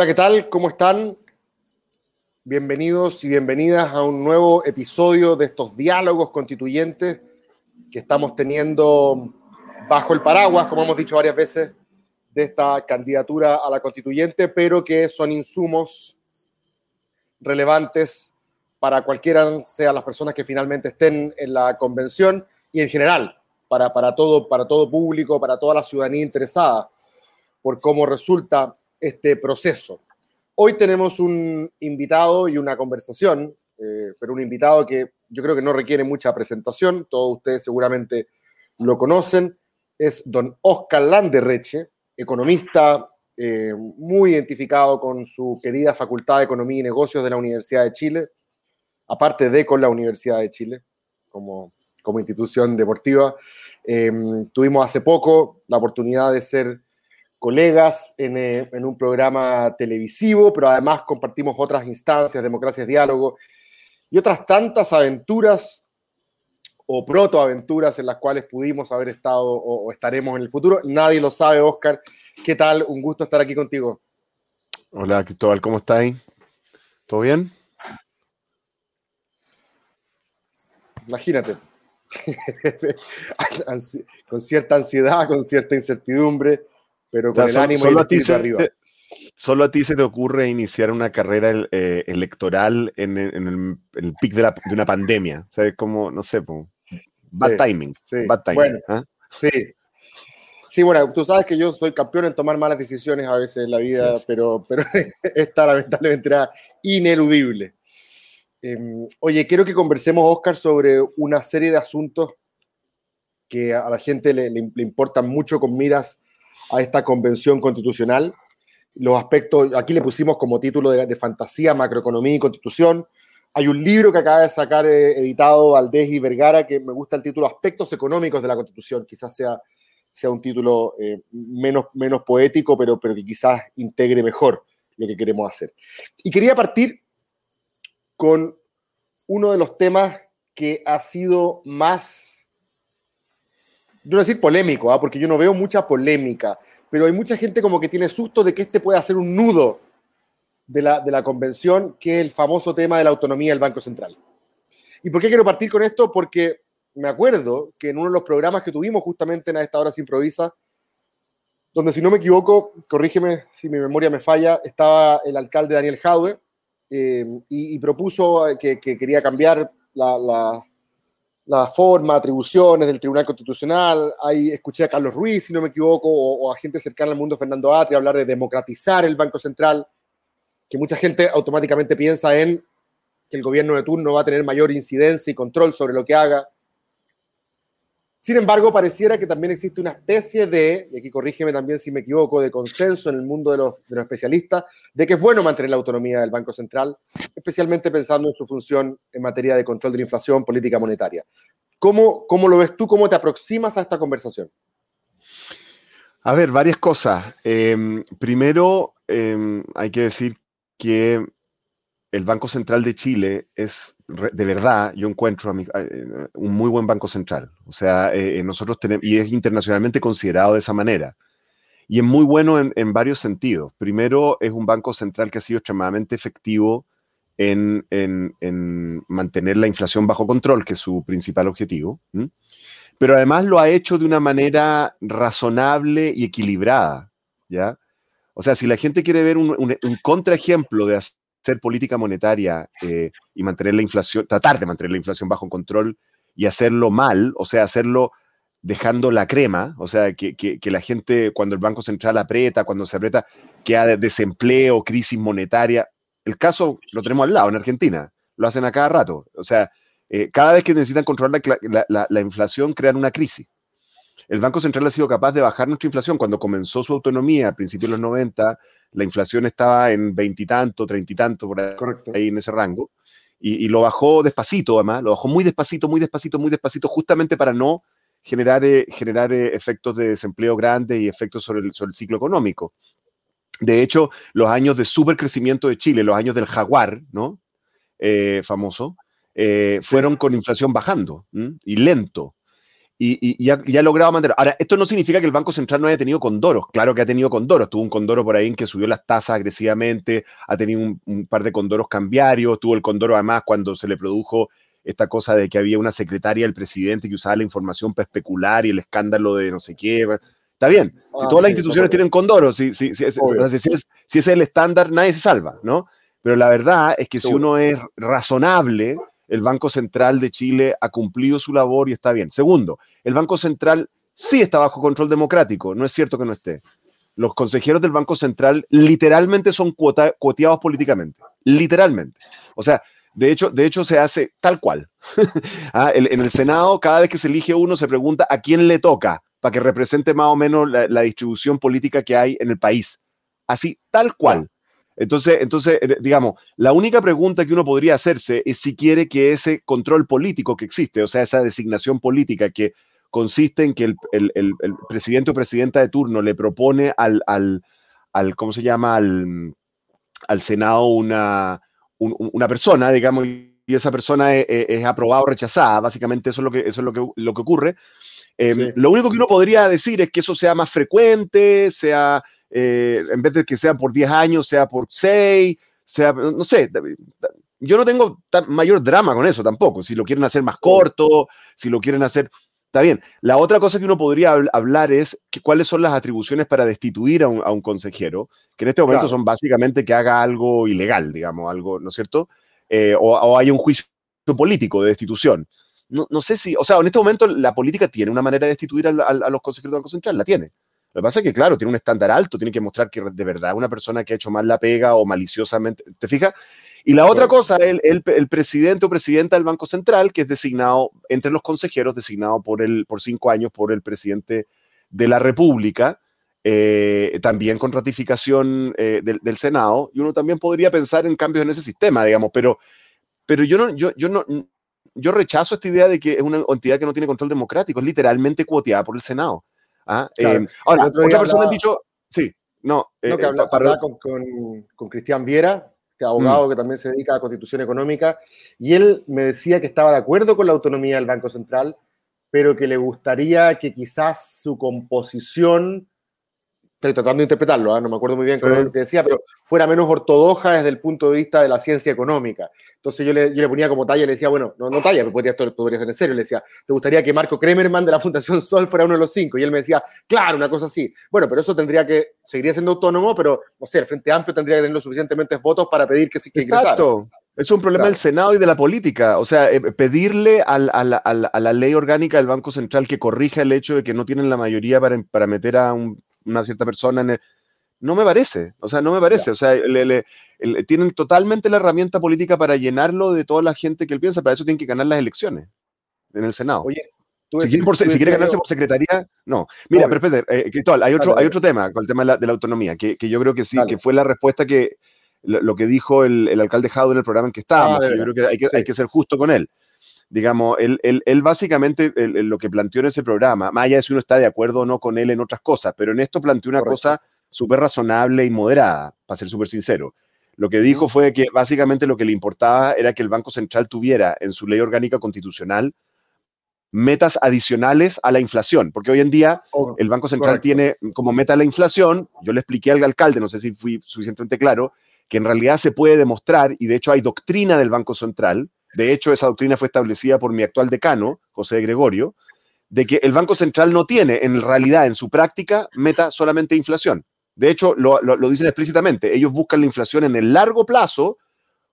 Hola, ¿qué tal? ¿Cómo están? Bienvenidos y bienvenidas a un nuevo episodio de estos diálogos constituyentes que estamos teniendo bajo el paraguas, como hemos dicho varias veces, de esta candidatura a la constituyente, pero que son insumos relevantes para cualquiera sean las personas que finalmente estén en la convención y en general para, para, todo, para todo público, para toda la ciudadanía interesada por cómo resulta este proceso. Hoy tenemos un invitado y una conversación, eh, pero un invitado que yo creo que no requiere mucha presentación, todos ustedes seguramente lo conocen, es don Oscar Landerreche, economista eh, muy identificado con su querida Facultad de Economía y Negocios de la Universidad de Chile, aparte de con la Universidad de Chile como, como institución deportiva. Eh, tuvimos hace poco la oportunidad de ser colegas eh, en, un programa televisivo, pero además compartimos otras instancias, democracias, diálogo y otras tantas aventuras o protoaventuras en las cuales pudimos haber estado o, estaremos en el futuro. Nadie lo sabe, Oscar. ¿Qué tal? Un gusto estar aquí contigo. Hola, Cristóbal, ¿cómo estáis? ¿Todo bien? Imagínate. con cierta ansiedad, con cierta incertidumbre, pero con el ánimo solo, a ti se, arriba. Te, solo a ti se te ocurre iniciar una carrera eh, electoral en, el, pic de, una pandemia. ¿Sabes? Como, no sé, bad timing. bad timing. Bueno, ¿ah? Sí. Sí, bueno, tú sabes que yo soy campeón en tomar malas decisiones a veces en la vida, pero, pero esta lamentablemente era ineludible. Em, oye, quiero que conversemos, Oscar, sobre una serie de asuntos que a la gente le, le, le importan mucho con miras a esta convención constitucional. Los aspectos, aquí le pusimos como título de, fantasía, macroeconomía y constitución. Hay un libro que acaba de sacar eh, editado Valdés y Vergara que me gusta el título Aspectos económicos de la constitución. Quizás sea, sea un título eh, menos, menos poético, pero, pero que quizás integre mejor lo que queremos hacer. Y quería partir con uno de los temas que ha sido más no decir polémico, ¿ah? porque yo no veo mucha polémica, pero hay mucha gente como que tiene susto de que este pueda ser un nudo de la, de la convención, que es el famoso tema de la autonomía del Banco Central. ¿Y por qué quiero partir con esto? Porque me acuerdo que en uno de los programas que tuvimos justamente en esta hora se improvisa, donde si no me equivoco, corrígeme si mi memoria me falla, estaba el alcalde Daniel Jaude eh, y, propuso que, quería cambiar la forma, atribuciones del Tribunal Constitucional. Ahí escuché a Carlos Ruiz, si no me equivoco, o, a gente cercana al mundo, Fernando Atri, hablar de democratizar el Banco Central, que mucha gente automáticamente piensa en que el gobierno de turno va a tener mayor incidencia y control sobre lo que haga. Sin embargo, pareciera que también existe una especie de, y aquí corrígeme también si me equivoco, de consenso en el mundo de los, especialistas, de que es bueno mantener la autonomía del Banco Central, especialmente pensando en su función en materia de control de la inflación, política monetaria. ¿Cómo, cómo lo ves tú? ¿Cómo te aproximas a esta conversación? A ver, varias cosas. Eh, primero, eh, hay que decir que el Banco Central de Chile es, de verdad, yo encuentro eh, un muy buen Banco Central. O sea, eh, eh, nosotros tenemos, y es internacionalmente considerado de esa manera. Y es muy bueno en, varios sentidos. Primero, es un Banco Central que ha sido extremadamente efectivo en, mantener la inflación bajo control, que es su principal objetivo. Pero además lo ha hecho de una manera razonable y equilibrada. ¿ya? O sea, si la gente quiere ver un, un, un contraejemplo de hacer política monetaria eh, y mantener la inflación, tratar de mantener la inflación bajo control y hacerlo mal, o sea, hacerlo dejando la crema, o sea, que, la gente cuando el Banco Central aprieta, cuando se aprieta, que hay desempleo, crisis monetaria. El caso lo tenemos al lado, en Argentina, lo hacen a cada rato. O sea, eh, cada vez que necesitan controlar la, la, inflación, crean una crisis. El Banco Central ha sido capaz de bajar nuestra inflación cuando comenzó su autonomía a principios de los 90, la inflación estaba en veintitanto, treinta y tanto, por ahí, en ese rango, y, lo bajó despacito, además, lo bajó muy despacito, muy despacito, muy despacito, justamente para no generar, eh, generar eh, efectos de desempleo grandes y efectos sobre el, sobre el ciclo económico. De hecho, los años de supercrecimiento de Chile, los años del jaguar, ¿no? Eh, famoso, fueron con inflación bajando y lento. Y, ha, logrado mantener. Ahora, esto no significa que el Banco Central no haya tenido condoros. Claro que ha tenido condoros. Tuvo un condoro por ahí en que subió las tasas agresivamente, ha tenido un, par de condoros cambiarios, tuvo el condoro además cuando se le produjo esta cosa de que había una secretaria del presidente que usaba la información para especular y el escándalo de no sé qué. Está bien, si ah, todas las instituciones tienen condoros, si, si, si, es, si, es, el estándar, nadie se salva, ¿no? Pero la verdad es que si uno es razonable, el Banco Central de Chile ha cumplido su labor y está bien. Segundo, el Banco Central sí está bajo control democrático, no es cierto que no esté. Los consejeros del Banco Central literalmente son cuoteados políticamente, literalmente. O sea, de hecho, de hecho se hace tal cual. Ah, en el Senado, cada vez que se elige uno, se pregunta a quién le toca para que represente más o menos la, distribución política que hay en el país. Así, tal cual. Entonces, entonces, eh, digamos, la única pregunta que uno podría hacerse es si quiere que ese control político que existe, o sea, esa designación política que consiste en que el, presidente o presidenta de turno le propone al, al, ¿cómo se llama?, al, Senado una, una persona, digamos, y esa persona es, es, aprobada o rechazada. Básicamente eso es lo que, eso es lo que, lo que ocurre. Em, lo único que uno podría decir es que eso sea más frecuente, sea, eh, en vez de que sea por 10 años, sea por 6, sea, no sé, yo no tengo mayor drama con eso tampoco, si lo quieren hacer más corto, si lo quieren hacer, está bien. La otra cosa que uno podría hablar es que, cuáles son las atribuciones para destituir a un, consejero, que en este momento son básicamente que haga algo ilegal, digamos, algo, ¿no es cierto? Eh, o, o hay un juicio político de destitución no, sé si, o sea, en este momento la política tiene una manera de destituir a, los consejeros del Banco Central, la tiene. Lo que pasa es que, claro, tiene un estándar alto, tiene que mostrar que de verdad una persona que ha hecho mal la pega o maliciosamente, ¿te fijas? Y la otra cosa, el, el, presidente o presidenta del Banco Central, que es designado entre los consejeros, designado por, el, por cinco años por el presidente de la República, eh, también con ratificación eh, del, del, Senado, y uno también podría pensar en cambios en ese sistema, digamos, pero, pero yo, no, yo, yo no, yo rechazo esta idea de que es una entidad que no tiene control democrático, es literalmente cuoteada por el Senado. ¿ah? Eh, ahora, otra persona ha dicho, sí, no. Eh, que habla, para... con, con, Cristian Viera, este abogado mm. que también se dedica a constitución económica, y él me decía que estaba de acuerdo con la autonomía del Banco Central, pero que le gustaría que quizás su composición estoy tratando de interpretarlo, ¿ah? no me acuerdo muy bien lo que decía, pero fuera menos ortodoxa desde el punto de vista de la ciencia económica. Entonces yo le, yo le ponía como talla y le decía, bueno, no, no talla, pero podría, podría ser en serio. Le decía, ¿te gustaría que Marco Kremerman de la Fundación Sol fuera uno de los cinco? Y él me decía, claro, una cosa así. Bueno, pero eso tendría que, seguiría siendo autónomo, pero, no sé, el Frente Amplio tendría que tener los suficientemente votos para pedir que, que Exacto. Es un problema del Senado y de la política. O sea, eh, pedirle a la ley orgánica del Banco Central que corrija el hecho de que no tienen la mayoría para, para meter a un una cierta persona en No me parece, o sea, no me parece. O sea, le, tienen totalmente la herramienta política para llenarlo de toda la gente que él piensa, para eso tienen que ganar las elecciones en el Senado. Oye, si, quiere, ganarse por secretaría, no. Mira, pero eh, Cristóbal, hay otro, hay otro tema con el tema de la, autonomía, que, yo creo que sí, que fue la respuesta que lo, que dijo el, alcalde Jaude en el programa en que estábamos. Ah, yo creo que hay, que hay que ser justo con él digamos, él, él, básicamente lo que planteó en ese programa, más allá de si uno está de acuerdo o no con él en otras cosas, pero en esto planteó una cosa súper razonable y moderada, para ser súper sincero. Lo que dijo fue que básicamente lo que le importaba era que el Banco Central tuviera en su ley orgánica constitucional metas adicionales a la inflación, porque hoy en día oh, el Banco Central tiene como meta la inflación, yo le expliqué al alcalde, no sé si fui suficientemente claro, que en realidad se puede demostrar, y de hecho hay doctrina del Banco Central, de hecho, esa doctrina fue establecida por mi actual decano, José Gregorio, de que el Banco Central no tiene en realidad, en su práctica, meta solamente inflación. De hecho, lo, dicen explícitamente, ellos buscan la inflación en el largo plazo,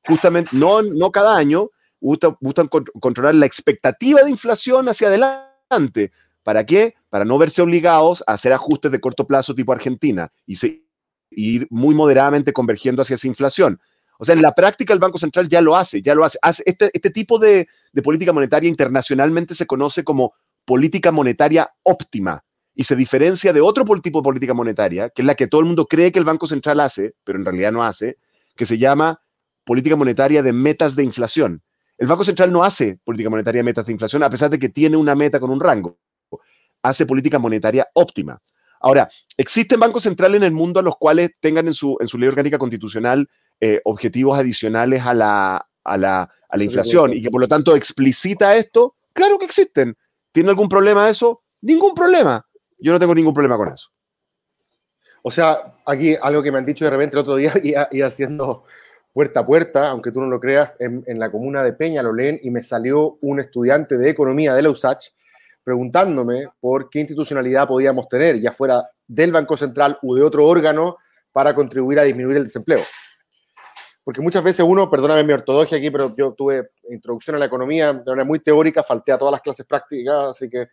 justamente, no, no cada año, buscan, controlar la expectativa de inflación hacia adelante. ¿Para qué? Para no verse obligados a hacer ajustes de corto plazo tipo Argentina y, ir muy moderadamente convergiendo hacia esa inflación. O sea, en la práctica el Banco Central ya lo hace, ya lo hace. este, este, tipo de, política monetaria internacionalmente se conoce como política monetaria óptima y se diferencia de otro tipo de política monetaria, que es la que todo el mundo cree que el Banco Central hace, pero en realidad no hace, que se llama política monetaria de metas de inflación. El Banco Central no hace política monetaria de metas de inflación, a pesar de que tiene una meta con un rango. Hace política monetaria óptima. Ahora, existen bancos centrales en el mundo a los cuales tengan en su, en su ley orgánica constitucional eh, objetivos adicionales a la, a la, a la inflación y que por lo tanto explicita esto, claro que existen. ¿Tiene algún problema eso? Ningún problema. Yo no tengo ningún problema con eso. O sea, aquí algo que me han dicho de repente el otro día, y haciendo puerta a puerta, aunque tú no lo creas, en, la comuna de Peña lo leen y me salió un estudiante de economía de la USACH preguntándome por qué institucionalidad podíamos tener, ya fuera del Banco Central u de otro órgano, para contribuir a disminuir el desempleo. Porque muchas veces uno, perdóname mi ortodoxia aquí, pero yo tuve introducción a la economía de manera muy teórica, falté a todas las clases prácticas, así que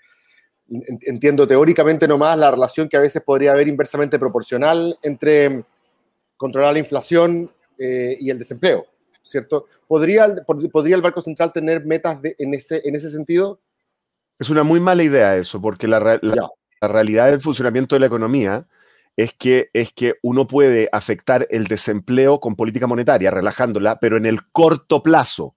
entiendo teóricamente nomás la relación que a veces podría haber inversamente proporcional entre controlar la inflación eh, y el desempleo, ¿cierto? ¿Podría, ¿Podría el Banco Central tener metas en, ese, en ese sentido? Es una muy mala idea eso, porque la, la, realidad del funcionamiento de la economía es que, es que uno puede afectar el desempleo con política monetaria, relajándola, pero en el corto plazo.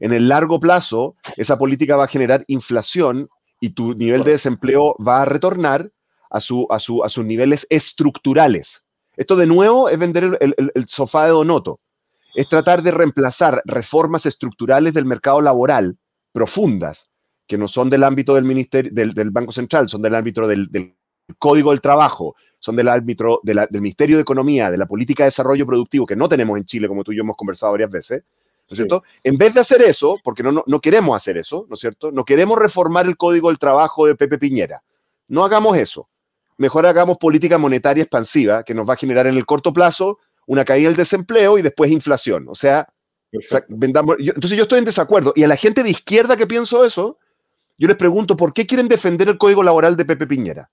En el largo plazo, esa política va a generar inflación y tu nivel de desempleo va a retornar a, su, a, su, a sus niveles estructurales. Esto de nuevo es vender el, sofá de Donoto. Es tratar de reemplazar reformas estructurales del mercado laboral profundas, que no son del ámbito del, ministerio, del, Banco Central, son del ámbito del, Código del Trabajo, son del ámbito del Ministerio de Economía, de la política de desarrollo productivo, que no tenemos en Chile, como tú y yo hemos conversado varias veces, ¿no es cierto? En vez de hacer eso, porque no, no, no, queremos hacer eso, ¿no es cierto? No queremos reformar el Código del Trabajo de Pepe Piñera. No hagamos eso mejor hagamos política monetaria expansiva que nos va a generar en el corto plazo una caída del desempleo y después inflación. O sea, vendamos, entonces yo estoy en desacuerdo. Y a la gente de izquierda que pienso eso, yo les pregunto, ¿por qué quieren defender el código laboral de Pepe Piñera?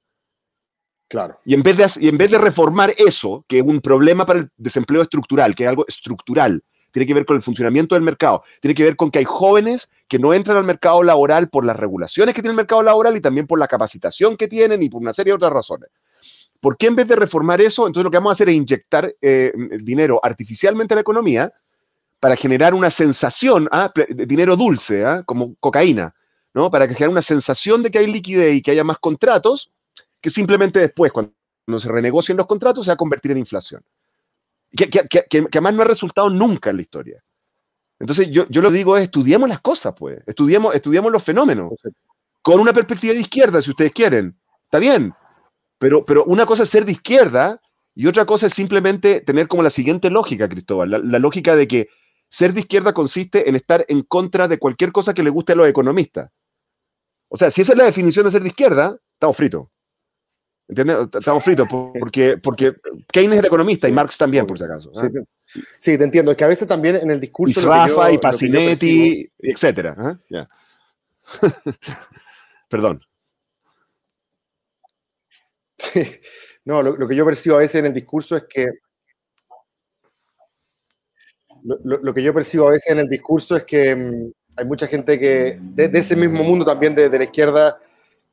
Claro. Y en, vez de, y en vez de reformar eso, que es un problema para el desempleo estructural, que es algo estructural, tiene que ver con el funcionamiento del mercado, tiene que ver con que hay jóvenes que no entran al mercado laboral por las regulaciones que tiene el mercado laboral y también por la capacitación que tienen y por una serie de otras razones. ¿Por qué en vez de reformar eso, entonces lo que vamos a hacer es inyectar eh, dinero artificialmente a la economía para generar una sensación, ¿ah? dinero dulce, ¿ah? como cocaína, ¿no? Para genere una sensación de que hay liquidez y que haya más contratos, que simplemente después, cuando se renegocien los contratos, se va a convertir en inflación. Que, que, además no ha resultado nunca en la historia. Entonces yo, yo lo digo es, estudiemos las cosas, pues, estudiemos, estudiemos los fenómenos, con una perspectiva de izquierda, si ustedes quieren, está bien, pero, pero una cosa es ser de izquierda y otra cosa es simplemente tener como la siguiente lógica, Cristóbal, la, lógica de que ser de izquierda consiste en estar en contra de cualquier cosa que le guste a los economistas. O sea, si esa es la definición de ser de izquierda, estamos fritos. ¿Entiendes? Estamos fritos porque, porque Keynes era economista y Marx también, por si acaso. ¿ah? Sí, te, entiendo. Es que a veces también en el discurso. Y Rafa y Pacinetti, etcétera. ¿ah? Perdón. No, lo, que yo percibo a veces en el discurso es que. Lo, que yo percibo a veces en el discurso es que mm, hay mucha gente que, de, ese mismo mundo también de, de la izquierda,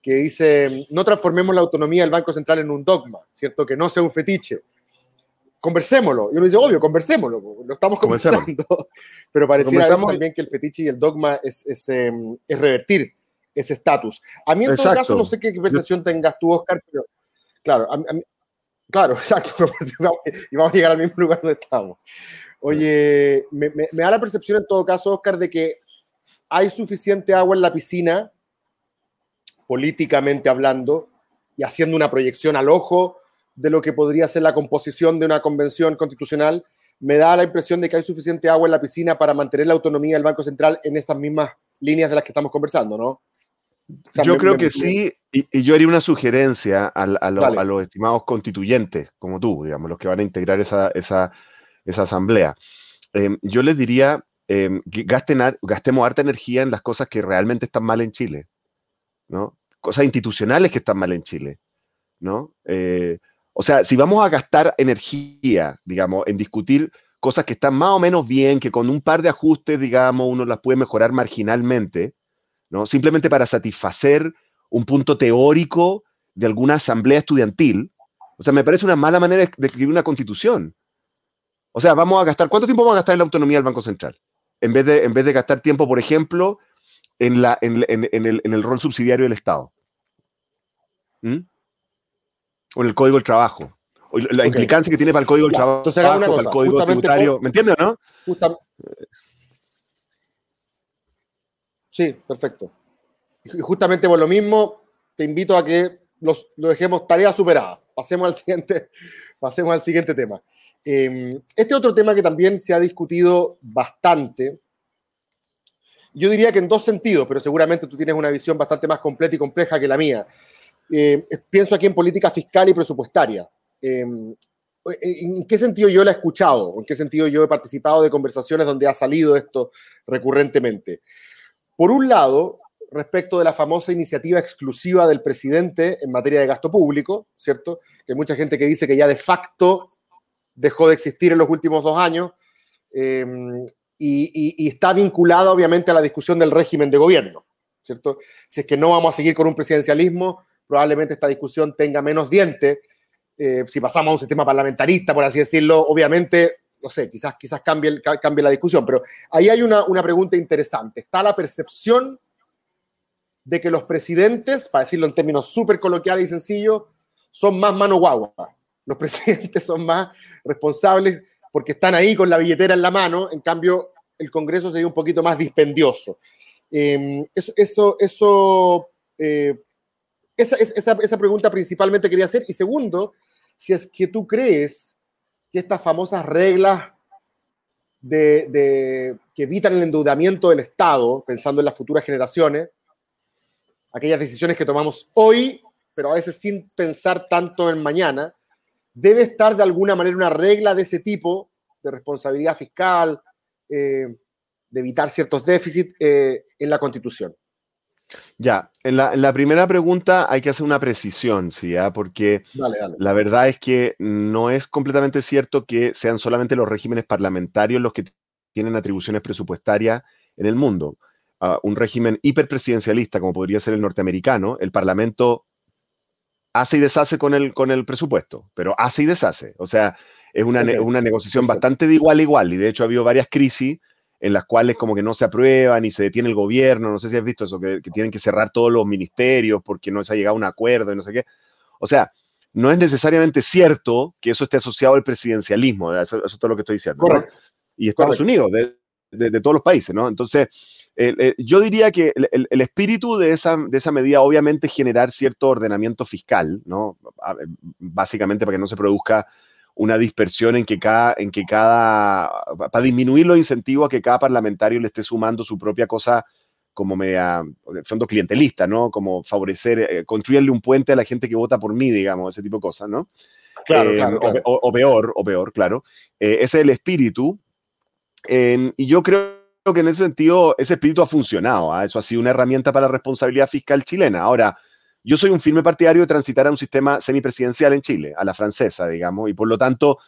que dice, no transformemos la autonomía del Banco Central en un dogma, ¿cierto? Que no sea un fetiche. Conversémoslo. Y uno dice, obvio, conversémoslo, lo estamos conversando. Pero pareciera también que el fetiche y el dogma es, es, em, es revertir ese estatus. A mí en todo caso, no sé qué percepción tengas tú, Oscar, pero claro, claro, exacto. y vamos a llegar al mismo lugar donde estamos. Oye, me, me da la percepción en todo caso, Oscar, de que hay suficiente agua en la piscina políticamente hablando y haciendo una proyección al ojo de lo que podría ser la composición de una convención constitucional, me da la impresión de que hay suficiente agua en la piscina para mantener la autonomía del Banco Central en esas mismas líneas de las que estamos conversando, ¿no? yo creo que sí, y, yo haría una sugerencia a, los estimados constituyentes, como tú, digamos, los que van a integrar esa, esa, esa asamblea. Em, yo les diría, eh, gasten, gastemos harta energía en las cosas que realmente están mal en Chile, ¿no? cosas institucionales que están mal en Chile, ¿no? Eh, o sea, si vamos a gastar energía, digamos, en discutir cosas que están más o menos bien, que con un par de ajustes, digamos, uno las puede mejorar marginalmente, ¿no? Simplemente para satisfacer un punto teórico de alguna asamblea estudiantil. O sea, me parece una mala manera de escribir una constitución. O sea, vamos a gastar, ¿cuánto tiempo vamos a gastar en la autonomía del Banco Central? En vez de, en vez de gastar tiempo, por ejemplo, en, la, en, el, en el, rol subsidiario del Estado. ¿Mm? O en el Código del Trabajo. O la implicancia que tiene para el Código del Trabajo, entonces, para el Código Tributario. ¿Me entiendes, no? Sí, perfecto. Y justamente por lo mismo, te invito a que los, lo dejemos tarea superada. Pasemos al siguiente, pasemos al siguiente tema. Eh, este otro tema que también se ha discutido bastante, yo diría que en dos sentidos, pero seguramente tú tienes una visión bastante más completa y compleja que la mía. Eh, pienso aquí en política fiscal y presupuestaria. Eh, ¿En qué sentido yo la he escuchado? ¿En qué sentido yo he participado de conversaciones donde ha salido esto recurrentemente? Por un lado, respecto de la famosa iniciativa exclusiva del presidente en materia de gasto público, ¿cierto? Que hay mucha gente que dice que ya de facto dejó de existir en los últimos dos años. Eh, y, está vinculada obviamente a la discusión del régimen de gobierno, ¿cierto? Si es que no vamos a seguir con un presidencialismo, probablemente esta discusión tenga menos dientes. Eh, si pasamos a un sistema parlamentarista, por así decirlo, obviamente, no sé, quizás, quizás cambie, cambie la discusión, pero ahí hay una, una pregunta interesante. ¿Está la percepción de que los presidentes, para decirlo en términos súper coloquiales y sencillos, son más mano guagua? Los presidentes son más responsables porque están ahí con la billetera en la mano, en cambio el Congreso sería un poquito más dispendioso. Em, eso, eso, eso eh, esa, esa, esa, pregunta principalmente quería hacer. Y segundo, si es que tú crees que estas famosas reglas de, de, que evitan el endeudamiento del Estado, pensando en las futuras generaciones, aquellas decisiones que tomamos hoy, pero a veces sin pensar tanto en mañana, debe estar de alguna manera una regla de ese tipo, de responsabilidad fiscal, eh, de evitar ciertos déficits eh, en la Constitución. Ya, en la, primera pregunta hay que hacer una precisión, ¿sí? ¿Ah? Porque la verdad es que no es completamente cierto que sean solamente los regímenes parlamentarios los que tienen atribuciones presupuestarias en el mundo. Ah, un régimen hiperpresidencialista, como podría ser el norteamericano, el Parlamento hace y deshace con el, con el presupuesto, pero hace y deshace. O sea, es una, una negociación bastante de igual a igual y de hecho ha habido varias crisis en las cuales como que no se aprueban y se detiene el gobierno, no sé si has visto eso, que, tienen que cerrar todos los ministerios porque no se ha llegado a un acuerdo y no sé qué. O sea, no es necesariamente cierto que eso esté asociado al presidencialismo, eso, es todo lo que estoy diciendo. Y Estados Unidos, de, de, todos los países, ¿no? Entonces, yo diría que el, espíritu de esa, de esa medida, obviamente, es generar cierto ordenamiento fiscal, ¿no? Básicamente para que no se produzca una dispersión en que cada, en que cada, para disminuir los incentivos a que cada parlamentario le esté sumando su propia cosa como media, fondo clientelista, ¿no? Como favorecer, eh, construirle un puente a la gente que vota por mí, digamos, ese tipo de cosas, ¿no? Claro, claro, eh, O, peor, o peor, claro. Eh, ese es el espíritu. Y yo creo que en ese sentido, ese espíritu ha funcionado. ¿ah? Eso ha sido una herramienta para la responsabilidad fiscal chilena. Ahora, yo soy un firme partidario de transitar a un sistema semipresidencial en Chile, a la francesa, digamos, y por lo tanto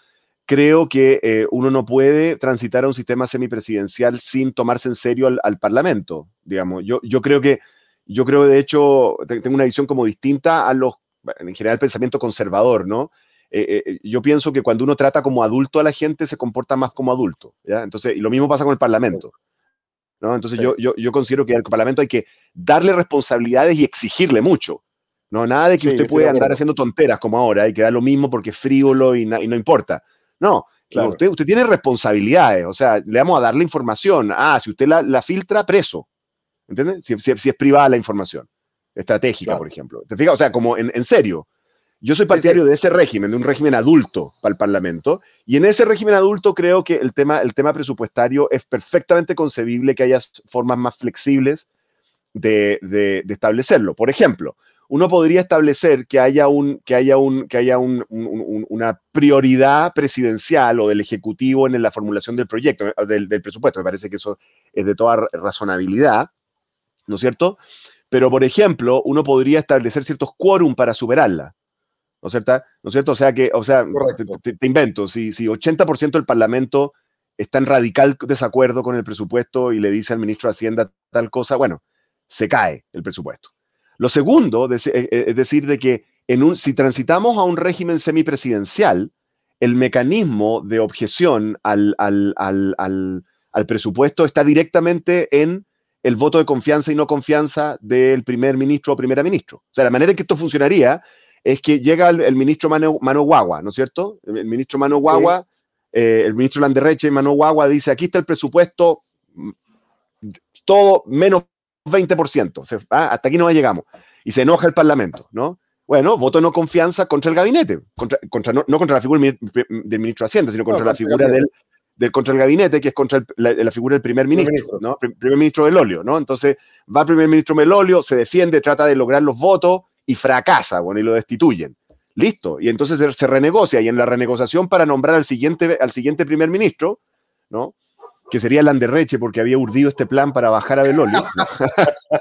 creo que eh, uno no puede transitar a un sistema semipresidencial sin tomarse en serio al, Parlamento, digamos. Yo, yo creo que, yo creo de hecho, tengo una visión como distinta a los, en general, el pensamiento conservador, ¿no? Eh, eh, yo pienso que cuando uno trata como adulto a la gente, se comporta más como adulto, ¿ya? Entonces, y lo mismo pasa con el Parlamento. ¿no? Entonces yo, yo, yo, considero que al Parlamento hay que darle responsabilidades y exigirle mucho. No, nada de que usted puede andar haciendo tonteras como ahora y que da lo mismo porque es frívolo y, y no importa. No, usted, usted tiene responsabilidades, o sea, le vamos a darle información. Ah, si usted la, la filtra, preso. ¿Entiende? Si, si, es privada la información, estratégica, por ejemplo. ¿Te fijas? O sea, como en, en serio. Yo soy partidario de ese régimen, de un régimen adulto para el Parlamento, y en ese régimen adulto creo que el tema, el tema presupuestario es perfectamente concebible que haya formas más flexibles de, de, establecerlo. Por ejemplo, uno podría establecer que haya, un, que haya, un, que haya un, una prioridad presidencial o del Ejecutivo en la formulación del proyecto, del, del presupuesto. Me parece que eso es de toda razonabilidad, ¿no es cierto? Pero, por ejemplo, uno podría establecer ciertos quórum para superarla. ¿No es cierto? ¿No es cierto? O sea, que, o sea, te, invento, si, si 80% del Parlamento está en radical desacuerdo con el presupuesto y le dice al ministro de Hacienda tal cosa, bueno, se cae el presupuesto. Lo segundo eh, eh, es decir de que en un, si transitamos a un régimen semipresidencial, el mecanismo de objeción al, al, al, al, presupuesto está directamente en el voto de confianza y no confianza del primer ministro o primera ministro. O sea, la manera en que esto funcionaría es que llega el, ministro Mano, Guagua, ¿no es cierto? El, ministro Mano Guagua, eh, el ministro Landerreche Mano Guagua dice, aquí está el presupuesto, mm, todo menos 20%. Ah, hasta aquí no llegamos. Y se enoja el Parlamento, ¿no? Bueno, voto no confianza contra el gabinete, contra, no, contra la figura del ministro de Hacienda, sino contra la figura del, del, contra el gabinete, que es contra la, figura del primer ministro, ¿no? Primer ministro Belolio, ¿no? Entonces va el primer ministro Belolio, se defiende, trata de lograr los votos y fracasa, bueno, y lo destituyen. Listo. Y entonces se, renegocia y en la renegociación para nombrar al siguiente, al siguiente primer ministro, ¿no? que sería Landerreche porque había urdido este plan para bajar a Belolio.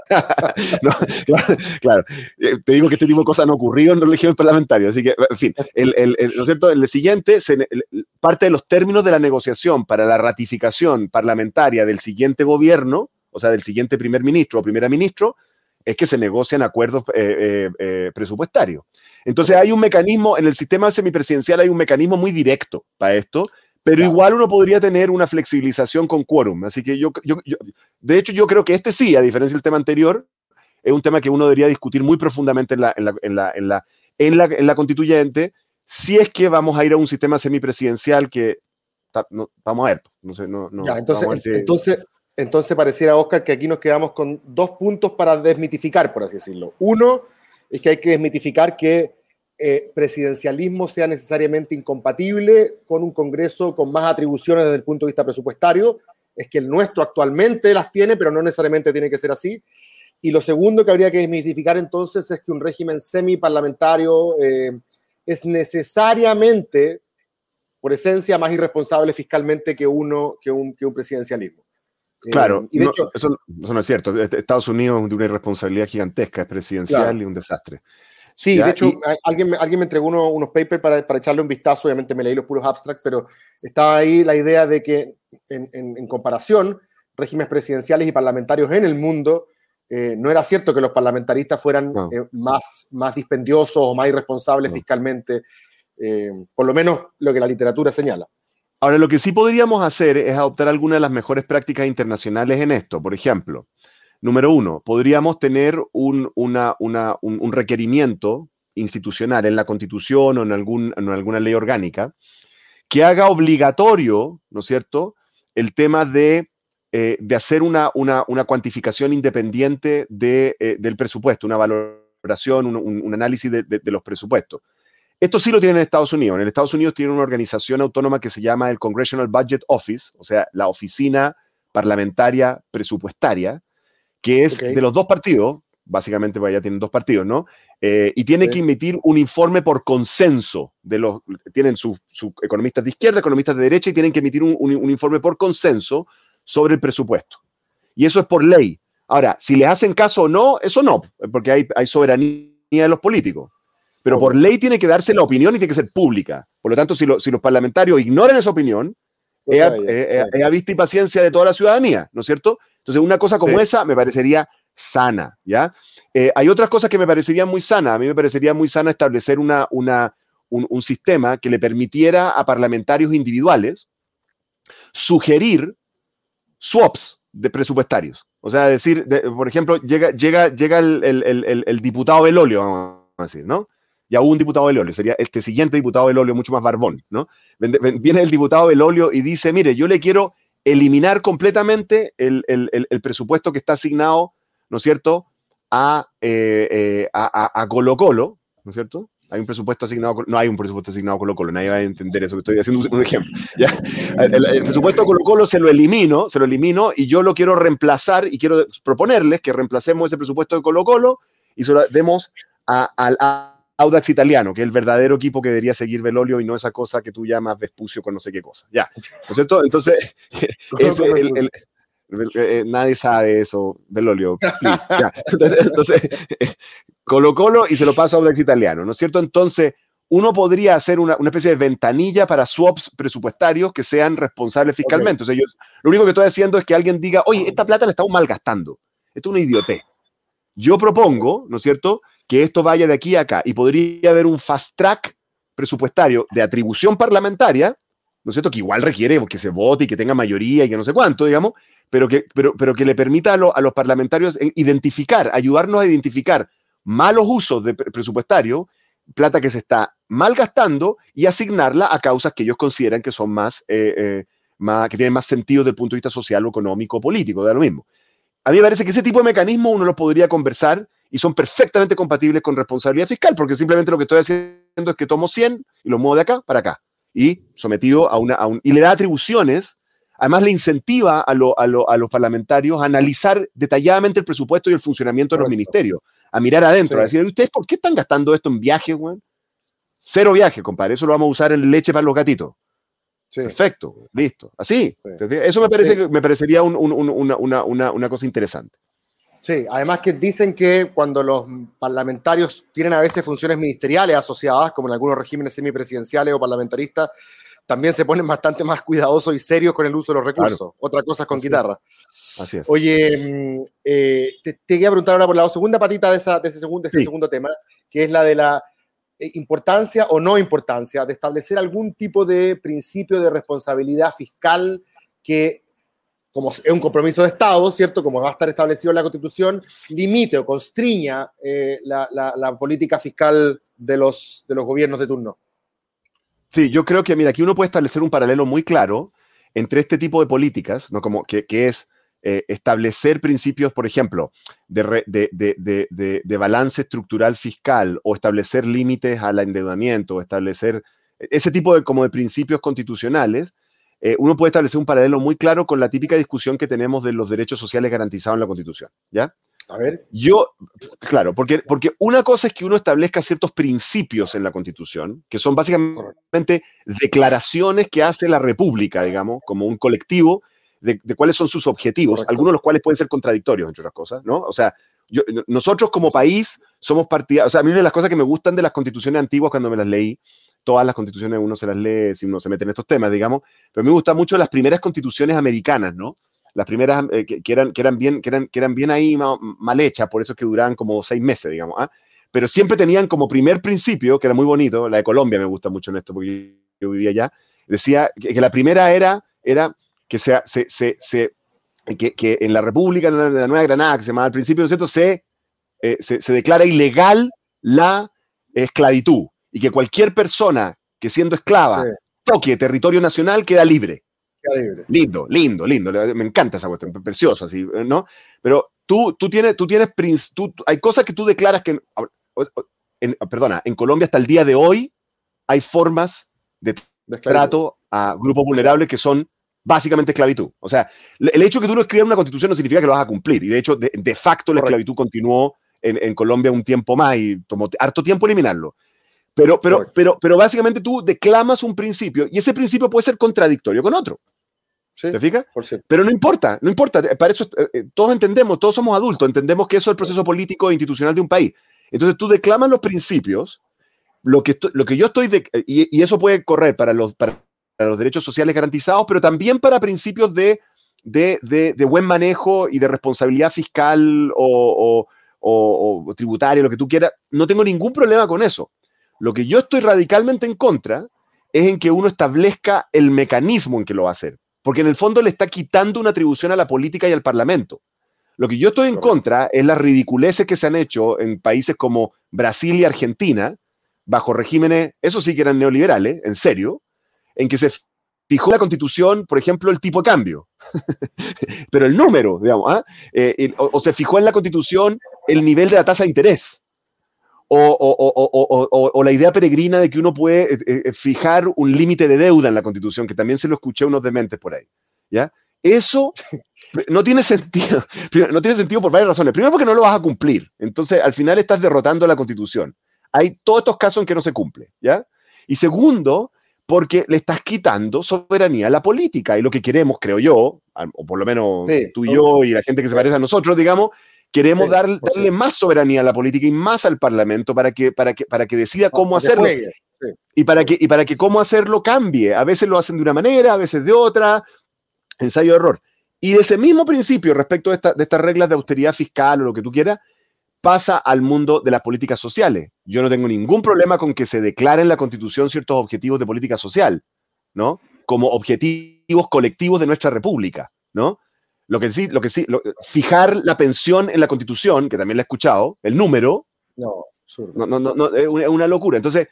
claro, eh, te digo que este tipo de cosas no ocurrió en religiones parlamentarias, así que, en fin, el, el, ¿no es cierto? El siguiente, parte de los términos de la negociación para la ratificación parlamentaria del siguiente gobierno, o sea, del siguiente primer ministro o primera ministro, es que se negocian acuerdos eh, eh, presupuestarios. Entonces hay un mecanismo, en el sistema semipresidencial hay un mecanismo muy directo para esto, pero igual uno podría tener una flexibilización con quórum. Así que yo, yo, de hecho, yo creo que este sí, a diferencia del tema anterior, es un tema que uno debería discutir muy profundamente en la, en la, en la, en la, en la, en la constituyente, si es que vamos a ir a un sistema semipresidencial que vamos a ver. No sé, no, no, entonces, entonces, entonces pareciera, Oscar, que aquí nos quedamos con dos puntos para desmitificar, por así decirlo. Uno es que hay que desmitificar que eh, presidencialismo sea necesariamente incompatible con un Congreso con más atribuciones desde el punto de vista presupuestario. Es que el nuestro actualmente las tiene, pero no necesariamente tiene que ser así. Y lo segundo que habría que desmitificar entonces es que un régimen semiparlamentario eh, es necesariamente, por esencia, más irresponsable fiscalmente que, uno, que, un, que un presidencialismo. Eh, claro, y de hecho, eso, no es cierto. Estados Unidos es de una irresponsabilidad gigantesca, es presidencial y un desastre. Sí, de hecho, alguien, alguien me entregó unos papers para, para, echarle un vistazo, obviamente me leí los puros abstracts, pero estaba ahí la idea de que en, en, comparación, regímenes presidenciales y parlamentarios en el mundo, eh, no era cierto que los parlamentaristas fueran eh, más, más dispendiosos o más irresponsables fiscalmente, eh, por lo menos lo que la literatura señala. Ahora, lo que sí podríamos hacer es adoptar algunas de las mejores prácticas internacionales en esto. Por ejemplo, Número uno, podríamos tener un, requerimiento institucional en la Constitución o en, alguna ley orgánica que haga obligatorio, ¿no es cierto?, el tema de, eh, hacer una, cuantificación independiente eh, del presupuesto, una valoración, un, análisis de, los presupuestos. Esto sí lo tienen en Estados Unidos. En Estados Unidos tienen una organización autónoma que se llama el Congressional Budget Office, o sea, la oficina parlamentaria presupuestaria, que es de los dos partidos, básicamente pues ya tienen dos partidos, ¿no? Eh, y tiene que emitir un informe por consenso de los, tienen sus economistas de izquierda, economistas de derecha, y tienen que emitir un, informe por consenso sobre el presupuesto. Y eso es por ley. Ahora, si les hacen caso o no, eso no, porque hay, hay soberanía de los políticos. Pero por ley tiene que darse la opinión y tiene que ser pública. Por lo tanto, si, si los parlamentarios ignoran esa opinión, es, a, vista y paciencia de toda la ciudadanía, ¿no es cierto? Entonces, una cosa como esa me parecería sana, ¿ya? Eh, hay otras cosas que me parecerían muy sanas. A mí me parecería muy sana establecer una, una, un, sistema que le permitiera a parlamentarios individuales sugerir swaps de presupuestarios. O sea, decir, por ejemplo, llega, llega, llega el, el, el, diputado Belolio, vamos a decir, ¿no? Ya hubo un diputado Belolio, sería este siguiente diputado Belolio mucho más barbón, ¿no? Viene el diputado Belolio y dice, mire, yo le quiero eliminar completamente el, presupuesto que está asignado, ¿no es cierto?, a, eh, eh, a, Colo Colo, ¿no es cierto? Hay un presupuesto asignado, no hay un presupuesto asignado a Colo Colo, nadie va a entender eso, estoy haciendo un, ejemplo. El, presupuesto a Colo Colo se lo elimino, se lo elimino y yo lo quiero reemplazar y quiero proponerles que reemplacemos ese presupuesto de Colo Colo y se lo demos al Audax Italiano, que es el verdadero equipo que debería seguir Belolio y no esa cosa que tú llamas Vespucio con no sé qué cosa. Ya, ¿no es cierto? Entonces, eh, nadie sabe eso, Belolio, please, ya. Entonces, Colo Colo y se lo pasa a Audax Italiano, ¿no es cierto? Entonces, uno podría hacer una, especie de ventanilla para swaps presupuestarios que sean responsables fiscalmente. O sea, yo, lo único que estoy haciendo es que alguien diga, oye, esta plata la estamos malgastando. Esto es una idiotez. Yo propongo, ¿no es cierto?, que esto vaya de aquí a acá y podría haber un fast track presupuestario de atribución parlamentaria, ¿no es cierto?, que igual requiere que se vote y que tenga mayoría y que no sé cuánto, digamos, pero que, pero, pero que le permita a, los parlamentarios identificar, ayudarnos a identificar malos usos de presupuestario, plata que se está malgastando y asignarla a causas que ellos consideran que son más, eh, eh, más que tienen más sentido desde el punto de vista social o económico o político, da lo mismo. A mí me parece que ese tipo de mecanismos uno los podría conversar y son perfectamente compatibles con responsabilidad fiscal, porque simplemente lo que estoy haciendo es que tomo 100 y los muevo de acá para acá, y sometido a una... y le da atribuciones, además le incentiva a, los parlamentarios a analizar detalladamente el presupuesto y el funcionamiento de los ministerios, a mirar adentro, a decir, ¿ustedes por qué están gastando esto en viajes? Cero viaje, compadre, eso lo vamos a usar en leche para los gatitos. Perfecto, listo. Así. Eso me, parece, me parecería una, cosa interesante. Sí, además que dicen que cuando los parlamentarios tienen a veces funciones ministeriales asociadas, como en algunos regímenes semipresidenciales o parlamentaristas, también se ponen bastante más cuidadosos y serios con el uso de los recursos. Otra cosa es con guitarra. Así es. Oye, mm, eh, te, te, quería preguntar ahora por la segunda patita de, esa, de ese, segundo, ese segundo tema, que es la de la importancia o no importancia de establecer algún tipo de principio de responsabilidad fiscal que, como es un compromiso de Estado, ¿cierto? Como va a estar establecido en la Constitución, limite o constriña eh, la, política fiscal de los, de los gobiernos de turno. Sí, yo creo que, mira, aquí uno puede establecer un paralelo muy claro entre este tipo de políticas, ¿no? Como que, que es eh, establecer principios, por ejemplo, de, balance estructural fiscal o establecer límites al endeudamiento o establecer ese tipo de, como de principios constitucionales, eh, uno puede establecer un paralelo muy claro con la típica discusión que tenemos de los derechos sociales garantizados en la Constitución. ¿Ya? A ver. Yo, claro, porque, porque una cosa es que uno establezca ciertos principios en la Constitución, que son básicamente declaraciones que hace la República, digamos, como un colectivo, de, cuáles son sus objetivos, algunos de los cuales pueden ser contradictorios, entre otras cosas, ¿no? O sea, nosotros como país somos partidarios, o sea, a mí de las cosas que me gustan de las constituciones antiguas cuando me las leí, todas las constituciones uno se las lee si uno se mete en estos temas, digamos, pero me gustan mucho las primeras constituciones americanas, ¿no? Las primeras eh, que, eran, que, eran bien, que, eran, que eran bien ahí mal, hechas, por eso es que duraban como seis meses, digamos, ¿ah? Pero siempre tenían como primer principio, que era muy bonito, la de Colombia me gusta mucho en esto porque yo vivía allá, decía que, que la primera era, era que, sea, se, se, se que, que, en la República de la Nueva Granada, que se llama al principio, ¿no se, eh, se, se, declara ilegal la esclavitud y que cualquier persona que siendo esclava toque territorio nacional queda libre. Queda libre. Lindo, lindo, lindo. Me encanta esa cuestión, precioso, así, ¿no? Pero tú, tú tienes, tú tienes, tú, hay cosas que tú declaras que, en, perdona, en Colombia hasta el día de hoy hay formas de trato a grupos vulnerables que son básicamente esclavitud. O sea, el hecho de que tú no escribas una constitución no significa que lo vas a cumplir. Y de hecho, de, facto, la esclavitud continuó en, Colombia un tiempo más y tomó harto tiempo eliminarlo. Pero, pero, pero, pero básicamente tú declamas un principio y ese principio puede ser contradictorio con otro. ¿Te fijas? Pero no importa, no importa. Para eso eh, eh, todos entendemos, todos somos adultos, entendemos que eso es el proceso político e institucional de un país. Entonces tú declamas los principios, lo que, lo que yo estoy, de, y, y, eso puede correr para los, para para los derechos sociales garantizados, pero también para principios de, buen manejo y de responsabilidad fiscal o, o, tributaria, lo que tú quieras. No tengo ningún problema con eso. Lo que yo estoy radicalmente en contra es en que uno establezca el mecanismo en que lo va a hacer, porque en el fondo le está quitando una atribución a la política y al Parlamento. Lo que yo estoy en contra es las ridiculeces que se han hecho en países como Brasil y Argentina, bajo regímenes, eso sí que eran neoliberales, en serio, en que se fijó la constitución, por ejemplo, el tipo de cambio, pero el número, digamos, ¿ah? eh, o, se fijó en la constitución el nivel de la tasa de interés, o, la idea peregrina de que uno puede eh, eh, fijar un límite de deuda en la constitución, que también se lo escuché a unos dementes por ahí, ¿ya? Eso no tiene sentido, no tiene sentido por varias razones. Primero porque no lo vas a cumplir, entonces al final estás derrotando la constitución. Hay todos estos casos en que no se cumple, ¿ya? Y segundo, porque le estás quitando soberanía a la política. Y lo que queremos, creo yo, o por lo menos tú y yo y la gente que se parece a nosotros, digamos, queremos darle más soberanía a la política y más al Parlamento para que, para que, para que decida cómo hacerlo. Y para, que, y para que cómo hacerlo cambie. A veces lo hacen de una manera, a veces de otra. Ensayo-error. Y de ese mismo principio, respecto de, de estas reglas de austeridad fiscal o lo que tú quieras, pasa al mundo de las políticas sociales. Yo no tengo ningún problema con que se declaren en la Constitución ciertos objetivos de política social, ¿no? Como objetivos colectivos de nuestra república, ¿no? Lo que sí, lo que sí, fijar la pensión en la Constitución, que también la he escuchado, el número, no, no, no, no, es una locura. Entonces,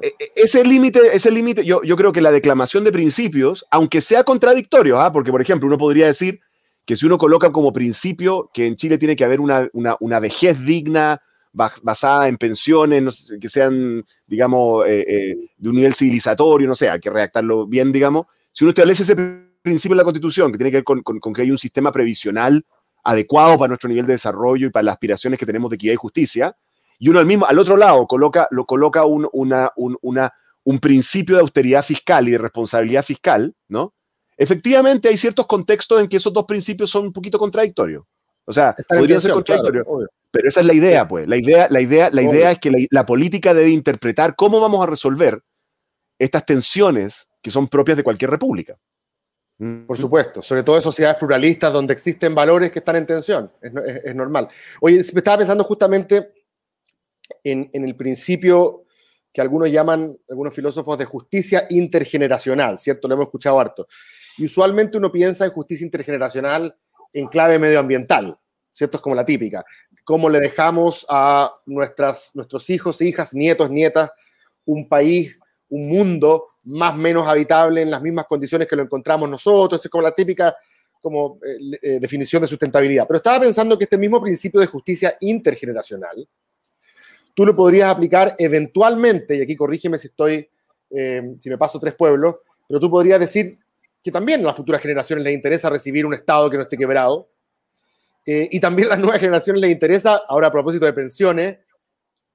e, e, ese límite, ese límite, yo, yo creo que la declamación de principios, aunque sea contradictorio, ¿ah? porque por ejemplo uno podría decir que si uno coloca como principio que en Chile tiene que haber una, una, vejez digna, basada en pensiones, que sean, digamos, eh, eh, de un nivel civilizatorio, no sé, hay que redactarlo bien, digamos. Si uno establece ese principio en la Constitución, que tiene que ver con, con, que hay un sistema previsional adecuado para nuestro nivel de desarrollo y para las aspiraciones que tenemos de equidad y justicia, y uno al mismo, al otro lado, coloca, lo coloca un, una, una, un principio de austeridad fiscal y de responsabilidad fiscal, ¿no? Efectivamente, hay ciertos contextos en que esos dos principios son un poquito contradictorios. O sea, podrían ser contradictorios. pero esa es la idea, pues. La idea, la idea, la idea es que la, política debe interpretar cómo vamos a resolver estas tensiones que son propias de cualquier república. Por supuesto, sobre todo en sociedades pluralistas donde existen valores que están en tensión, es, normal. Oye, estaba pensando justamente en, en, el principio que algunos llaman, algunos filósofos, de justicia intergeneracional, ¿cierto? Lo hemos escuchado harto. Y usualmente uno piensa en justicia intergeneracional en clave medioambiental, ¿cierto? Es como la típica. ¿Cómo le dejamos a nuestras, nuestros hijos, hijas, nietos, nietas un país, un mundo más menos habitable en las mismas condiciones que lo encontramos nosotros? Es como la típica como, eh, eh, definición de sustentabilidad. Pero estaba pensando que este mismo principio de justicia intergeneracional, tú lo podrías aplicar eventualmente, y aquí corrígeme si estoy, eh, si me paso tres pueblos, pero tú podrías decir que también a las futuras generaciones les interesa recibir un Estado que no esté quebrado. Eh, y también a las nuevas generaciones les interesa, ahora a propósito de pensiones,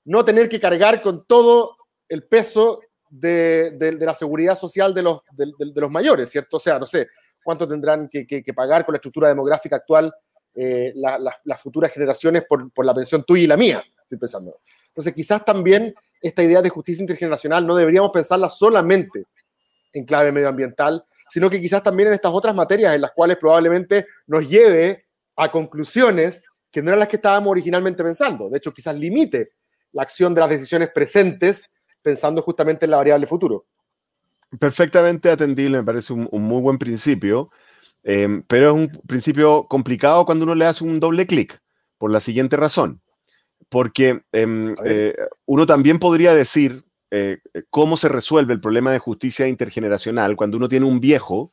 no tener que cargar con todo el peso de, la seguridad social de los, de, los mayores, ¿cierto? O sea, no sé, cuánto tendrán que, pagar con la estructura demográfica actual eh, las futuras generaciones por, por, la pensión tuya y la mía, estoy pensando. Entonces, quizás también esta idea de justicia intergeneracional no deberíamos pensarla solamente en clave medioambiental, sino que quizás también en estas otras materias en las cuales probablemente nos lleve a conclusiones que no eran las que estábamos originalmente pensando. De hecho, quizás limite la acción de las decisiones presentes pensando justamente en la variable futuro. Perfectamente atendible, me parece un, muy buen principio, eh, pero es un principio complicado cuando uno le hace un doble clic, por la siguiente razón. Porque em, eh, uno también podría decir, eh, cómo se resuelve el problema de justicia intergeneracional cuando uno tiene un viejo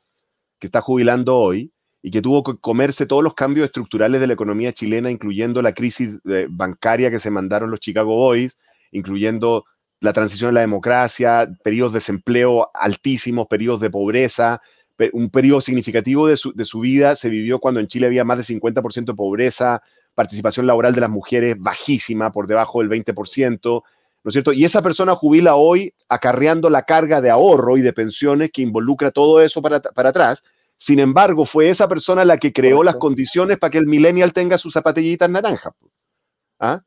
que está jubilando hoy y que tuvo que comerse todos los cambios estructurales de la economía chilena, incluyendo la crisis eh, bancaria que se mandaron los Chicago Boys, incluyendo la transición a la democracia, periodos de desempleo altísimos, periodos de pobreza, un periodo significativo de su, de su, vida se vivió cuando en Chile había más de 50% de pobreza, participación laboral de las mujeres bajísima, por debajo del 20%, ¿no es cierto? Y esa persona jubila hoy acarreando la carga de ahorro y de pensiones que involucra todo eso para, atrás. Sin embargo, fue esa persona la que creó las condiciones para que el millennial tenga sus zapatillitas naranjas. ¿Ah?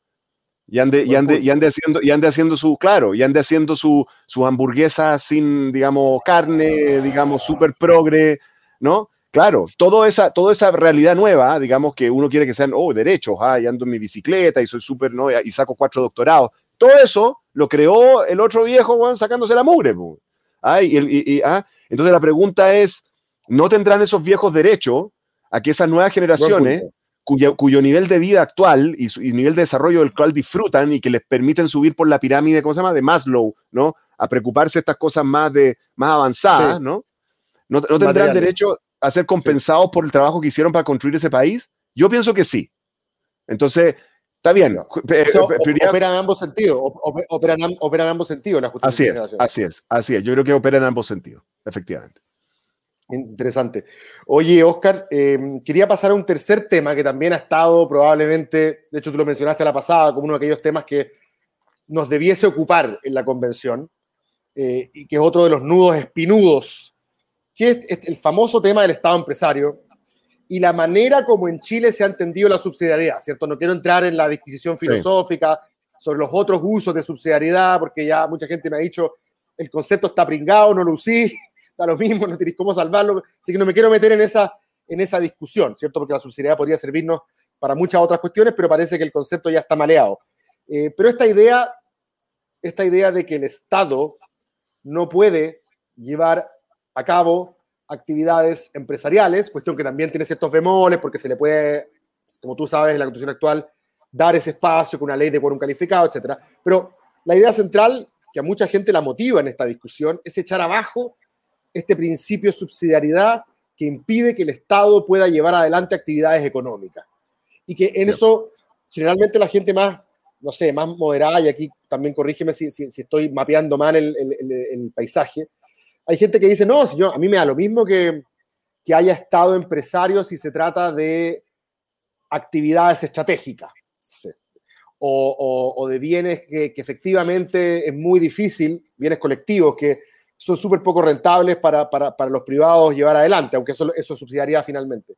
Y ande, y, ande, y ande, haciendo, y ande haciendo su, claro, y ande haciendo su, su hamburguesa sin, digamos, carne, digamos, súper progre, ¿no? Claro, todo esa, toda esa realidad nueva, digamos, que uno quiere que sean, oh, derechos, ah, y ando en mi bicicleta y soy súper, ¿no? Y saco cuatro doctorados. Todo eso lo creó el otro viejo, sacándose la mugre. Ah, entonces la pregunta es, ¿no tendrán esos viejos derecho a que esas nuevas generaciones, cuyo, nivel de vida actual y, su, nivel de desarrollo del cual disfrutan y que les permiten subir por la pirámide, ¿cómo se llama? De Maslow, ¿no? A preocuparse de estas cosas más, de, más avanzadas, ¿no? ¿no? tendrán derecho a ser compensados por el trabajo que hicieron para construir ese país? Yo pienso que sí. Entonces, Está bien. operan en ambos sentidos. Operan, ambos sentidos la justicia. Así es, así es, así es. Yo creo que operan en ambos sentidos, efectivamente. Interesante. Oye, Oscar, em, quería pasar a un tercer tema que también ha estado probablemente, de hecho tú lo mencionaste a la pasada, como uno de aquellos temas que nos debiese ocupar en la convención, eh, y que es otro de los nudos espinudos, que es el famoso tema del Estado empresario, y la manera como en Chile se ha entendido la subsidiariedad, ¿cierto? No quiero entrar en la disquisición filosófica sobre los otros usos de subsidiariedad, porque ya mucha gente me ha dicho, el concepto está pringado, no lo usí, da lo mismo, no tenéis cómo salvarlo, así que no me quiero meter en esa, en esa discusión, ¿cierto? Porque la subsidiariedad podría servirnos para muchas otras cuestiones, pero parece que el concepto ya está maleado. Eh, pero esta idea, esta idea de que el Estado no puede llevar a cabo actividades empresariales, cuestión que también tiene ciertos bemoles porque se le puede, como tú sabes, en la constitución actual, dar ese espacio con una ley de quórum calificado, etc. Pero la idea central, que a mucha gente la motiva en esta discusión, es echar abajo este principio de subsidiariedad que impide que el Estado pueda llevar adelante actividades económicas. Y que en eso, generalmente la gente más, no sé, más moderada, y aquí también corrígeme si, si, estoy mapeando mal el, el, paisaje, hay gente que dice, no, señor, a mí me da lo mismo que, haya Estado empresario si se trata de actividades estratégicas o, de bienes que, efectivamente es muy difícil, bienes colectivos que son súper poco rentables para, para, para, los privados llevar adelante, aunque eso, eso subsidiaría finalmente.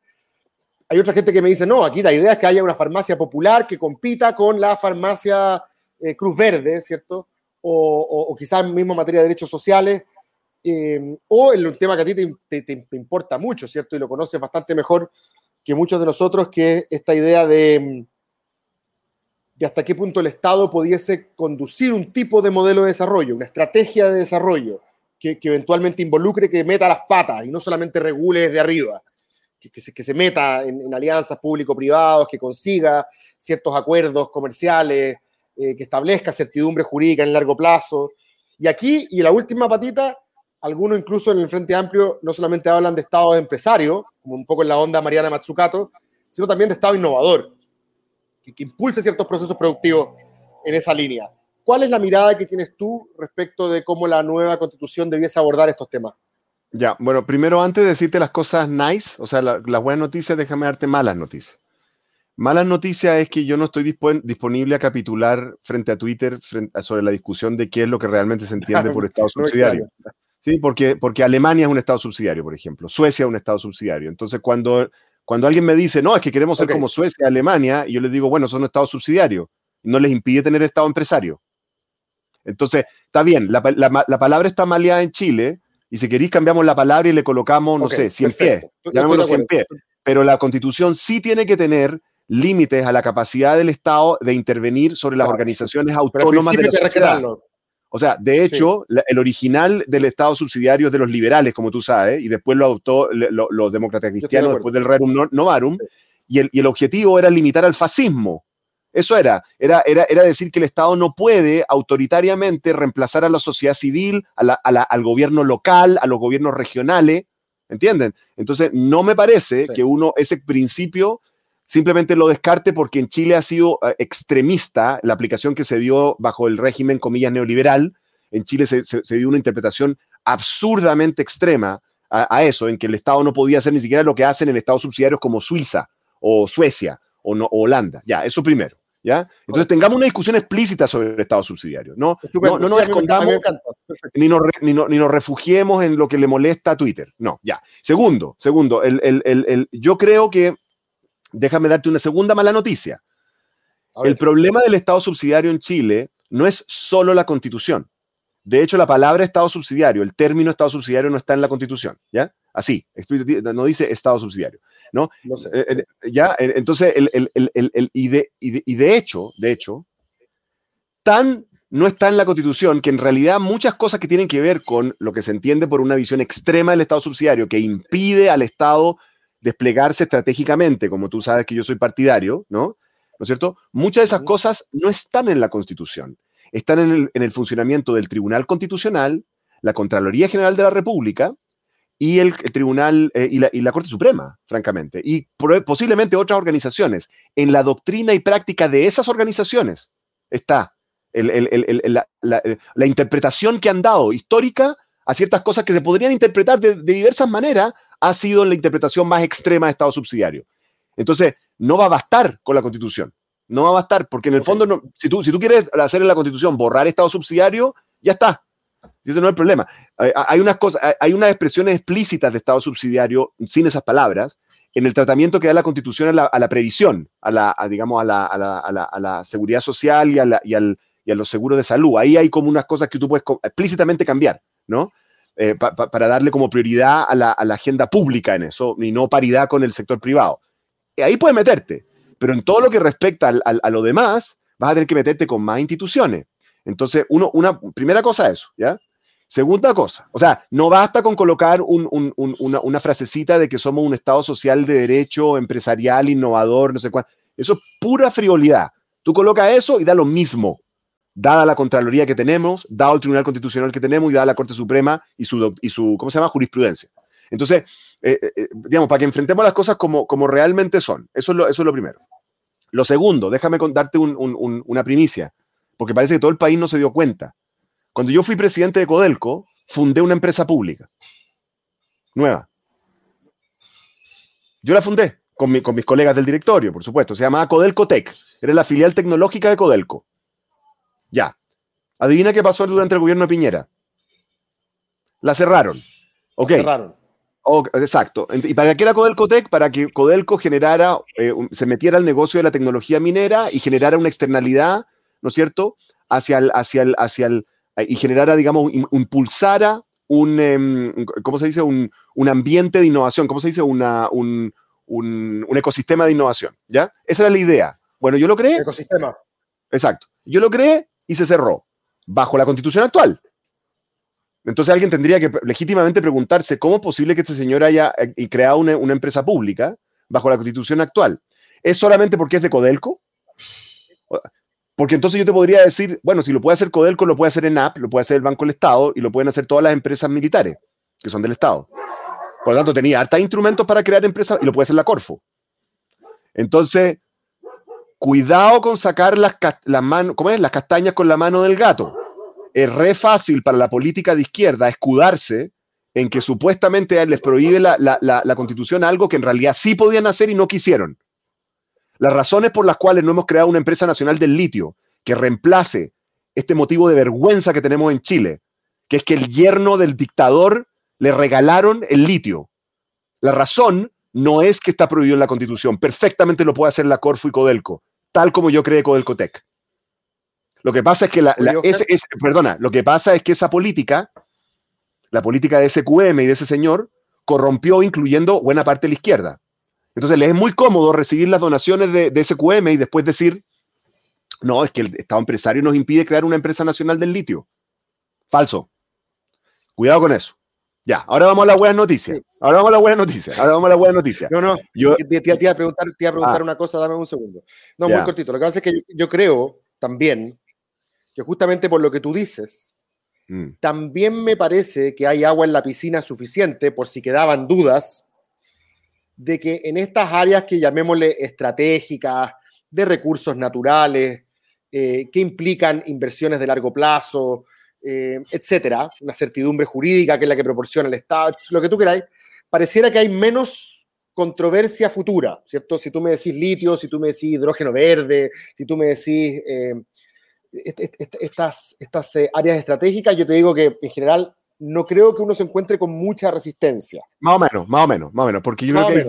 Hay otra gente que me dice, no, aquí la idea es que haya una farmacia popular que compita con la farmacia eh, Cruz Verde, ¿cierto? O, o, quizás mismo en materia de derechos sociales, eh, o en un tema que a ti te, importa mucho, ¿cierto? Y lo conoces bastante mejor que muchos de nosotros, que es esta idea de, de hasta qué punto el Estado pudiese conducir un tipo de modelo de desarrollo, una estrategia de desarrollo que, eventualmente involucre, que meta las patas y no solamente regule desde arriba, que, se, que se, meta en, alianzas público-privados, que consiga ciertos acuerdos comerciales, eh, que establezca certidumbre jurídica en largo plazo. Y aquí, y la última patita, algunos incluso en el Frente Amplio no solamente hablan de Estado de empresario, como un poco en la onda Mariana Matsukato, sino también de Estado innovador que, impulse ciertos procesos productivos en esa línea. ¿Cuál es la mirada que tienes tú respecto de cómo la nueva constitución debiese abordar estos temas? Ya, bueno, primero antes de decirte las cosas nice, o sea, las buenas noticias, déjame darte malas noticias. Malas noticias es que yo no estoy disponible a capitular frente a Twitter sobre la discusión de qué es lo que realmente se entiende por Estado subsidiario. Sí, porque, porque Alemania es un Estado subsidiario, por ejemplo. Suecia es un Estado subsidiario. Entonces, cuando cuando alguien me dice, no, es que queremos ser como Suecia, Alemania, y yo les digo, bueno, son estados subsidiarios, no les impide tener estado empresario. Entonces, está bien, la, palabra está maleada en Chile, y si queréis cambiamos la palabra y le colocamos, no sé, 100 pies, llamémoslo 100 pies. Pero la constitución sí tiene que tener límites a la capacidad del Estado de intervenir sobre las organizaciones autónomas de la sociedad. O sea, de hecho, el original del Estado subsidiario es de los liberales, como tú sabes, y después lo adoptó los demócratas cristianos después del Rerum Novarum, y, el, y, el, objetivo era limitar al fascismo. Eso era, era, era, era decir que el Estado no puede autoritariamente reemplazar a la sociedad civil, al gobierno local, a los gobiernos regionales, ¿entienden? Entonces, no me parece que uno, ese principio simplemente lo descarte porque en Chile ha sido eh, extremista la aplicación que se dio bajo el régimen, comillas, neoliberal. En Chile se, dio una interpretación absurdamente extrema a, eso, en que el Estado no podía hacer ni siquiera lo que hacen en Estados subsidiarios como Suiza o Suecia o, no, Holanda. Ya, eso primero. ¿Ya? Entonces tengamos una discusión explícita sobre el Estado subsidiario. No, no, nos escondamos ni nos, ni, nos, refugiemos en lo que le molesta a Twitter. No, ya. Segundo, segundo, el, el, yo creo que déjame darte una segunda mala noticia. El problema del Estado subsidiario en Chile no es solo la constitución. De hecho, la palabra Estado subsidiario, el término Estado subsidiario no está en la constitución, ¿ya? Así, no dice Estado subsidiario, ¿no? Eh, eh, ya, entonces, y, de, y de hecho, de hecho, tan no está en la Constitución, que en realidad muchas cosas que tienen que ver con lo que se entiende por una visión extrema del Estado subsidiario, que impide al Estado desplegarse estratégicamente, como tú sabes que yo soy partidario, ¿no? ¿No es cierto? Muchas de esas cosas no están en la Constitución, están en el, funcionamiento del Tribunal Constitucional, la Contraloría General de la República y el, Tribunal eh, y, la, Corte Suprema, francamente, y posiblemente otras organizaciones. En la doctrina y práctica de esas organizaciones está la, interpretación que han dado histórica a ciertas cosas que se podrían interpretar de, diversas maneras, ha sido la interpretación más extrema de Estado subsidiario. Entonces, no va a bastar con la Constitución. No va a bastar, porque en el fondo, no, si, tú, si tú quieres hacer en la Constitución borrar Estado subsidiario, ya está. ese no es el problema. Hay, unas cosas, hay unas expresiones explícitas de Estado subsidiario sin esas palabras en el tratamiento que da la Constitución a la, previsión, a la, digamos, a la, a la, seguridad social y, y, al, y a los seguros de salud. Ahí hay como unas cosas que tú puedes explícitamente cambiar. ¿no? Eh, para darle como prioridad a la, agenda pública en eso y no paridad con el sector privado. ahí puedes meterte, pero en todo lo que respecta a lo demás, vas a tener que meterte con más instituciones. Entonces, uno, una primera cosa eso, ¿ya? Segunda cosa, o sea, no basta con colocar una, una, frasecita de que somos un Estado social de derecho, empresarial, innovador, no sé cuál. Eso es pura frivolidad. Tú colocas eso y da lo mismo dada la Contraloría que tenemos, dado el Tribunal Constitucional que tenemos y dada la Corte Suprema y su, y su ¿cómo se llama?, jurisprudencia. Entonces, eh, eh, digamos, para que enfrentemos las cosas como, como realmente son. Eso es, lo, eso es lo primero. Lo segundo, déjame contarte una primicia, porque parece que todo el país no se dio cuenta. Cuando yo fui presidente de Codelco, fundé una empresa pública, nueva. Yo la fundé con, mis colegas del directorio, por supuesto. Se llamaba Codelco Tech. Era la filial tecnológica de Codelco. Ya. Adivina qué pasó durante el gobierno de Piñera. La cerraron. Ok. La cerraron. exacto. ¿Y para qué era Codelco Tech? Para que Codelco generara, eh, se metiera al negocio de la tecnología minera y generara una externalidad, ¿no es cierto?, hacia el, hacia el, hacia el, y generara, digamos, impulsara un, em, ¿cómo se dice? Un, ambiente de innovación, ¿cómo se dice? Una, un, ecosistema de innovación, ¿ya? Esa era la idea. Bueno, yo lo creé. Ecosistema. Exacto. Yo lo creé y se cerró, bajo la constitución actual. Entonces alguien tendría que legítimamente preguntarse cómo es posible que este señor haya eh, creado una, empresa pública bajo la constitución actual. ¿Es solamente porque es de Codelco? Porque entonces yo te podría decir, bueno, si lo puede hacer Codelco, lo puede hacer ENAP, lo puede hacer el Banco del Estado y lo pueden hacer todas las empresas militares que son del Estado. Por lo tanto, tenía harta instrumentos para crear empresas y lo puede hacer la Corfo. Entonces, cuidado con sacar las, ¿cómo es? las castañas con la mano del gato. Es re fácil para la política de izquierda escudarse en que supuestamente les prohíbe la, la constitución algo que en realidad sí podían hacer y no quisieron. Las razones por las cuales no hemos creado una empresa nacional del litio que reemplace este motivo de vergüenza que tenemos en Chile, que es que el yerno del dictador le regalaron el litio. La razón no es que está prohibido en la Constitución, perfectamente lo puede hacer la Corfu y Codelco, tal como yo creé Codelcotec. Lo que pasa es que la, perdona, lo que pasa es que esa política, la política de SQM y de ese señor, corrompió incluyendo buena parte de la izquierda. Entonces les es muy cómodo recibir las donaciones de, SQM y después decir, no, es que el Estado empresario nos impide crear una empresa nacional del litio. Falso. Cuidado con eso. Ya, ahora vamos a la buena noticia. Ahora vamos a la buena noticia. Ahora vamos a la buena noticia. No, no, yo te, iba a preguntar, te a preguntar ah. una cosa, dame un segundo. No, muy cortito. Lo que pasa es que yo, creo también que justamente por lo que tú dices, mm. también me parece que hay agua en la piscina suficiente por si quedaban dudas de que en estas áreas que llamémosle estratégicas, de recursos naturales, eh, que implican inversiones de largo plazo, eh, etcétera, una certidumbre jurídica que es la que proporciona el Estado, lo que tú queráis, pareciera que hay menos controversia futura, ¿cierto? Si tú me decís litio, si tú me decís hidrógeno verde, si tú me decís eh, estas, estas áreas estratégicas, yo te digo que en general no creo que uno se encuentre con mucha resistencia. Más o menos, más o menos, más o menos, porque yo creo que hay,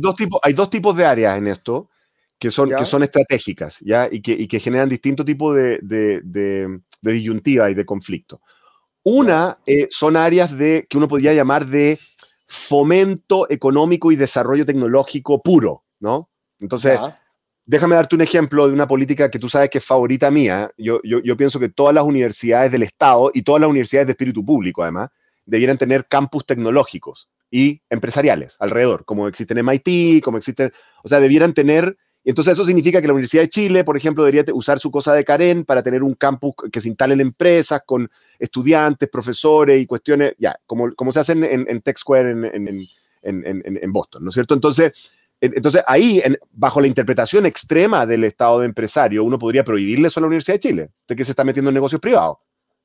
dos tipos, hay, dos tipos, de áreas en esto que son, que son estratégicas, ¿ya? Y que, y que generan distintos tipos de, de, disyuntiva y de conflicto. Una eh, son áreas de, que uno podría llamar de fomento económico y desarrollo tecnológico puro, ¿no? Entonces, Déjame darte un ejemplo de una política que tú sabes que es favorita mía. Yo, yo, pienso que todas las universidades del Estado y todas las universidades de espíritu público, además, debieran tener campus tecnológicos y empresariales alrededor, como existen en MIT, como existen, o sea, debieran tener, entonces eso significa que la Universidad de Chile, por ejemplo, debería usar su cosa de Karen para tener un campus que se instale en empresas con estudiantes, profesores y cuestiones, ya, como, como se hace en, en, Tech Square en, en, Boston, ¿no es cierto? Entonces, entonces, ahí, bajo la interpretación extrema del Estado de empresario, uno podría prohibirle eso a la Universidad de Chile. Usted que se está metiendo en negocios privados,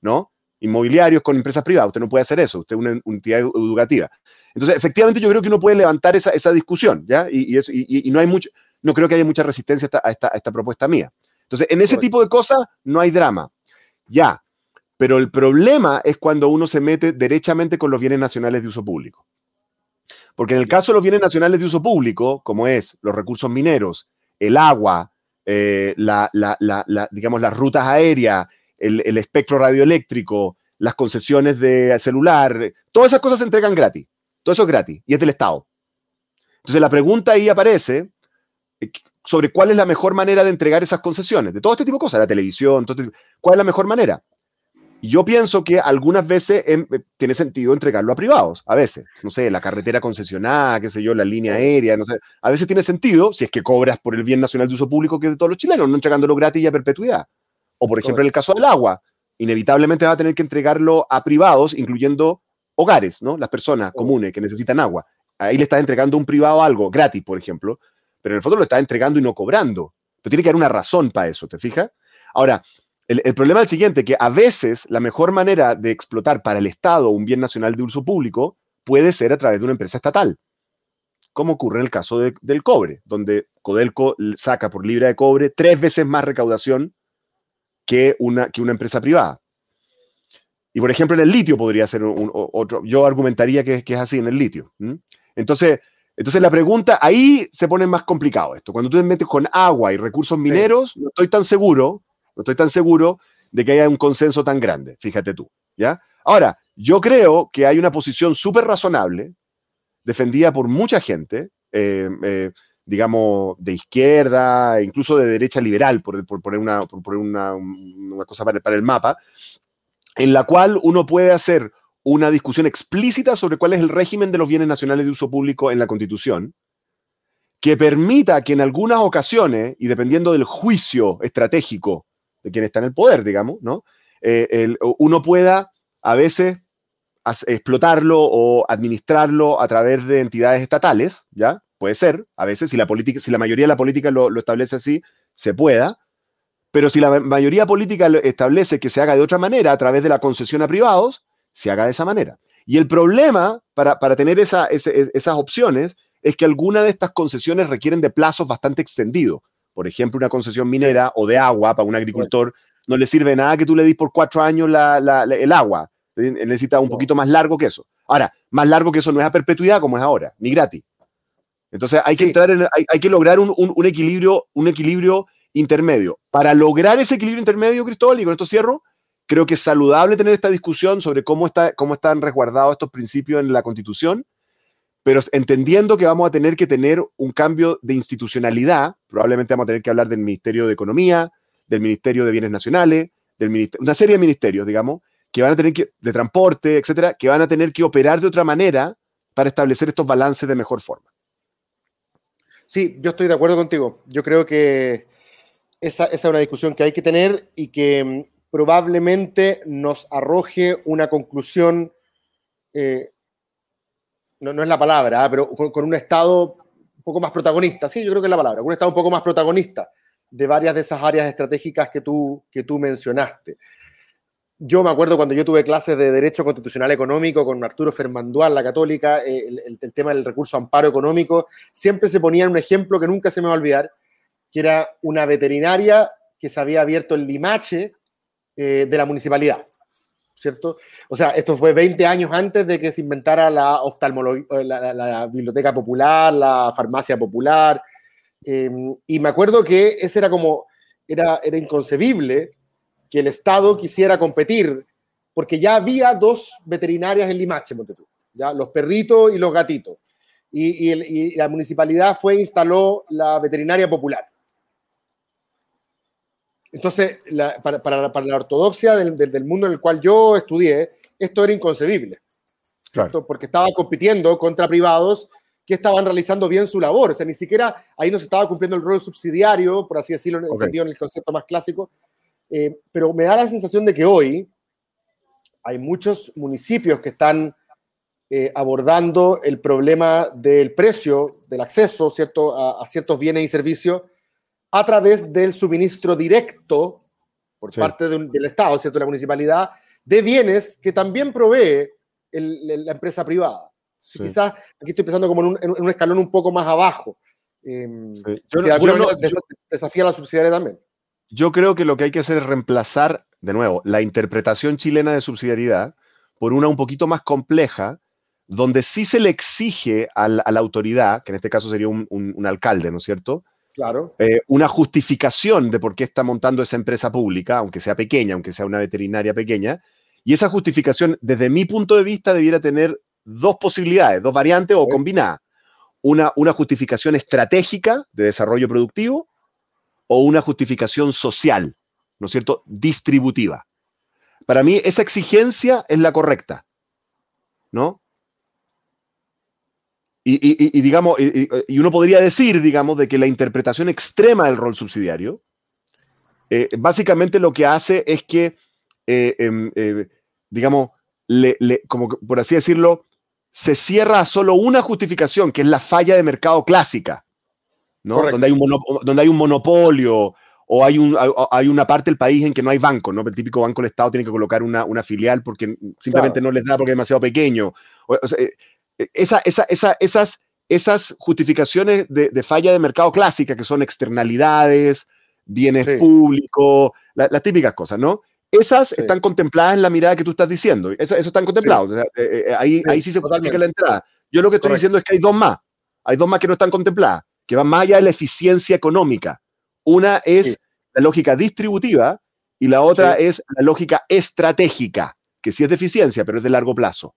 ¿no? Inmobiliarios con empresas privadas. Usted no puede hacer eso. Usted es una entidad educativa. Entonces, efectivamente, yo creo que uno puede levantar esa, discusión, ¿ya? Y, y, no hay mucho, no creo que haya mucha resistencia a esta, a esta propuesta mía. Entonces, en ese tipo de cosas no hay drama. Ya. Pero el problema es cuando uno se mete derechamente con los bienes nacionales de uso público. Porque en el caso de los bienes nacionales de uso público, como es los recursos mineros, el agua, eh, digamos, las rutas aéreas, el, espectro radioeléctrico, las concesiones de celular, todas esas cosas se entregan gratis. Todo eso es gratis y es del Estado. Entonces la pregunta ahí aparece sobre cuál es la mejor manera de entregar esas concesiones, de todo este tipo de cosas, la televisión, este ¿cuál es la mejor manera? yo pienso que algunas veces eh, tiene sentido entregarlo a privados, a veces, no sé, la carretera concesionada, qué sé yo, la línea aérea, no sé, a veces tiene sentido si es que cobras por el bien nacional de uso público que es de todos los chilenos, no entregándolo gratis y a perpetuidad. O por ejemplo, en el caso del agua, inevitablemente va a tener que entregarlo a privados, incluyendo hogares, ¿no? Las personas comunes que necesitan agua. ahí le estás entregando a un privado algo gratis, por ejemplo, pero en el fondo lo estás entregando y no cobrando. Pero tiene que haber una razón para eso, ¿te fijas? Ahora, el, problema es el siguiente, que a veces la mejor manera de explotar para el Estado un bien nacional de uso público puede ser a través de una empresa estatal, como ocurre en el caso de, del cobre, donde Codelco saca por libra de cobre tres veces más recaudación que una, que una empresa privada. Y por ejemplo, en el litio podría ser otro, yo argumentaría que, es así en el litio. Entonces, entonces la pregunta, ahí se pone más complicado esto. Cuando tú te metes con agua y recursos mineros, sí. no estoy tan seguro, no estoy tan seguro de que haya un consenso tan grande, fíjate tú, ¿ya? Ahora, yo creo que hay una posición súper razonable, defendida por mucha gente, eh, eh, digamos, de izquierda, incluso de derecha liberal, por, por poner, una, por poner una, una cosa para, para el mapa, en la cual uno puede hacer una discusión explícita sobre cuál es el régimen de los bienes nacionales de uso público en la Constitución, que permita que en algunas ocasiones, y dependiendo del juicio estratégico de quien está en el poder, digamos, ¿no? Eh, uno pueda a veces explotarlo o administrarlo a través de entidades estatales, ¿ya? Puede ser, a veces, si la, si la mayoría de la política lo, lo establece así, se pueda, pero si la mayoría política establece que se haga de otra manera, a través de la concesión a privados, se haga de esa manera. Y el problema para, para tener esa, ese, esas opciones es que algunas de estas concesiones requieren de plazos bastante extendidos. Por ejemplo, una concesión minera o de agua para un agricultor no le sirve nada que tú le dis por cuatro años la, la, la, el agua. Necesita un poquito más largo que eso. Ahora, más largo que eso no es a perpetuidad como es ahora, ni gratis. Entonces hay que entrar en, hay, hay, que lograr un, un, un, equilibrio, un equilibrio intermedio. Para lograr ese equilibrio intermedio, Cristóbal, y con esto cierro, creo que es saludable tener esta discusión sobre cómo, está, cómo están resguardados estos principios en la Constitución, pero entendiendo que vamos a tener que tener un cambio de institucionalidad, probablemente vamos a tener que hablar del Ministerio de Economía, del Ministerio de Bienes Nacionales, del una serie de ministerios, digamos, que van a tener que, de transporte, etcétera, que van a tener que operar de otra manera para establecer estos balances de mejor forma. Sí, yo estoy de acuerdo contigo. Yo creo que esa, es una discusión que hay que tener y que probablemente nos arroje una conclusión, eh, no, es la palabra, ¿eh? pero con, con, un Estado un poco más protagonista, sí, yo creo que es la palabra, un Estado un poco más protagonista de varias de esas áreas estratégicas que tú, que tú mencionaste. Yo me acuerdo cuando yo tuve clases de Derecho Constitucional Económico con Arturo Fermandual, la católica, eh, el, el, el, tema del recurso amparo económico, siempre se ponía un ejemplo que nunca se me va a olvidar, que era una veterinaria que se había abierto el limache eh, de la municipalidad, ¿cierto? O sea, esto fue 20 años antes de que se inventara la oftalmología, la, la, la biblioteca popular, la farmacia popular, eh, y me acuerdo que ese era como, era, era inconcebible que el Estado quisiera competir, porque ya había dos veterinarias en Limache, ¿ya? los perritos y los gatitos. Y, y, la municipalidad fue instaló la veterinaria popular. Entonces, la, para, para, para, la ortodoxia del, del, del, mundo en el cual yo estudié, esto era inconcebible. Claro. Porque estaba compitiendo contra privados que estaban realizando bien su labor. O sea, ni siquiera ahí no se estaba cumpliendo el rol subsidiario, por así decirlo, okay. entendido en el concepto más clásico. Eh, pero me da la sensación de que hoy hay muchos municipios que están eh, abordando el problema del precio, del acceso ¿cierto? A, a ciertos bienes y servicios a través del suministro directo por sí. parte de un, del Estado, ¿cierto? La municipalidad, de bienes que también provee el, el, la empresa privada. Sí. Quizás aquí estoy pensando como en un, en un, escalón un poco más abajo. Eh, sí. yo, que yo desafía la subsidiaria también. Yo creo que lo que hay que hacer es reemplazar, de nuevo, la interpretación chilena de subsidiariedad por una un poquito más compleja, donde sí se le exige a la, a la autoridad, que en este caso sería un, un, un alcalde, ¿no es cierto? Claro. Eh, una justificación de por qué está montando esa empresa pública, aunque sea pequeña, aunque sea una veterinaria pequeña, y esa justificación, desde mi punto de vista, debiera tener dos posibilidades, dos variantes o combinadas. Una, una justificación estratégica de desarrollo productivo o una justificación social, ¿no es cierto?, distributiva. Para mí, esa exigencia es la correcta, ¿no? Y, y, y digamos, y, uno podría decir, digamos, de que la interpretación extrema del rol subsidiario, eh, básicamente lo que hace es que, eh, em, eh, digamos, le, le, como por así decirlo, se cierra a solo una justificación, que es la falla de mercado clásica, ¿no? Donde hay, un donde hay un monopolio o hay, un, hay una parte del país en que no hay banco, ¿no? El típico banco del Estado tiene que colocar una, una filial porque simplemente no les da porque es demasiado pequeño. Eh, eh, esa, esa, esas, esas justificaciones de, falla de mercado clásica, que son externalidades, bienes públicos, las típicas cosas, ¿no? Esas están contempladas en la mirada que tú estás diciendo. eso están contemplados. Eh, ahí, sí. ahí sí se justifica la entrada. Yo lo que estoy diciendo es que hay dos más. Hay dos más que no están contempladas, que van más allá de la eficiencia económica. Una es la lógica distributiva y la otra es la lógica estratégica, que sí es de eficiencia, pero es de largo plazo.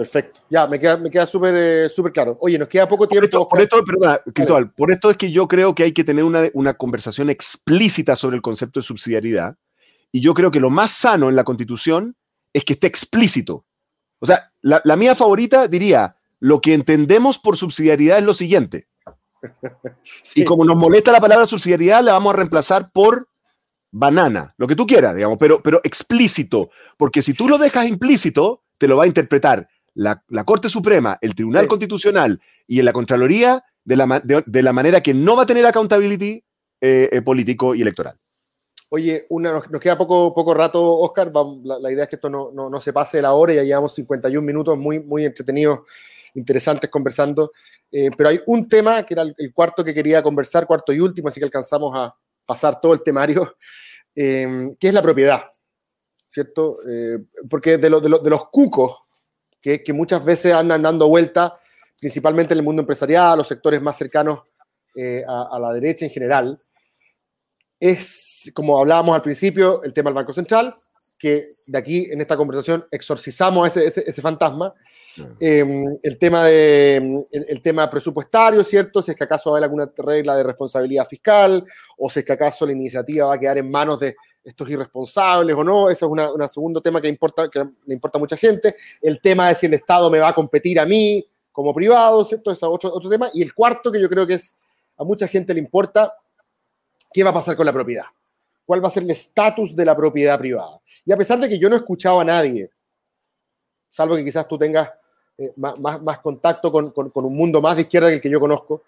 Perfecto. Ya, me queda, me queda súper eh, claro. Oye, nos queda poco tiempo. Por esto, perdona, Cristóbal, por esto es que yo creo que hay que tener una, una, conversación explícita sobre el concepto de subsidiariedad. Y yo creo que lo más sano en la Constitución es que esté explícito. O sea, la, la mía favorita diría, lo que entendemos por subsidiariedad es lo siguiente. Y como nos molesta la palabra subsidiariedad, la vamos a reemplazar por banana, lo que tú quieras, digamos, pero, pero explícito, porque si tú lo dejas implícito, te lo va a interpretar la, Corte Suprema, el Tribunal Constitucional y en la Contraloría de la, de, la, manera que no va a tener accountability eh, eh, político y electoral. Oye, una, nos, queda poco, poco rato, Oscar. la, idea es que esto no, no, no, se pase de la hora, ya llevamos 51 minutos muy, muy entretenidos, interesantes conversando. Eh, pero hay un tema que era el, cuarto que quería conversar, cuarto y último, así que alcanzamos a pasar todo el temario, eh, que es la propiedad, ¿cierto? Eh, porque de, de, los cucos que, que, muchas veces andan dando vuelta, principalmente en el mundo empresarial, los sectores más cercanos a, a, la derecha en general, es, como hablábamos al principio, el tema del Banco Central, que de aquí en esta conversación exorcizamos ese, ese, ese fantasma. Em, el, tema de, el, tema presupuestario, ¿cierto? Si es que acaso va a haber alguna regla de responsabilidad fiscal o si es que acaso la iniciativa va a quedar en manos de estos irresponsables o no. Ese es un segundo tema que, importa, que le importa a mucha gente. El tema de si el Estado me va a competir a mí como privado, ¿cierto? Ese es otro, tema. Y el cuarto que yo creo que es a mucha gente le importa, ¿qué va a pasar con la propiedad? cuál va a ser el estatus de la propiedad privada. Y a pesar de que yo no he escuchado a nadie, salvo que quizás tú tengas eh, más, contacto con, un mundo más de izquierda que el que yo conozco,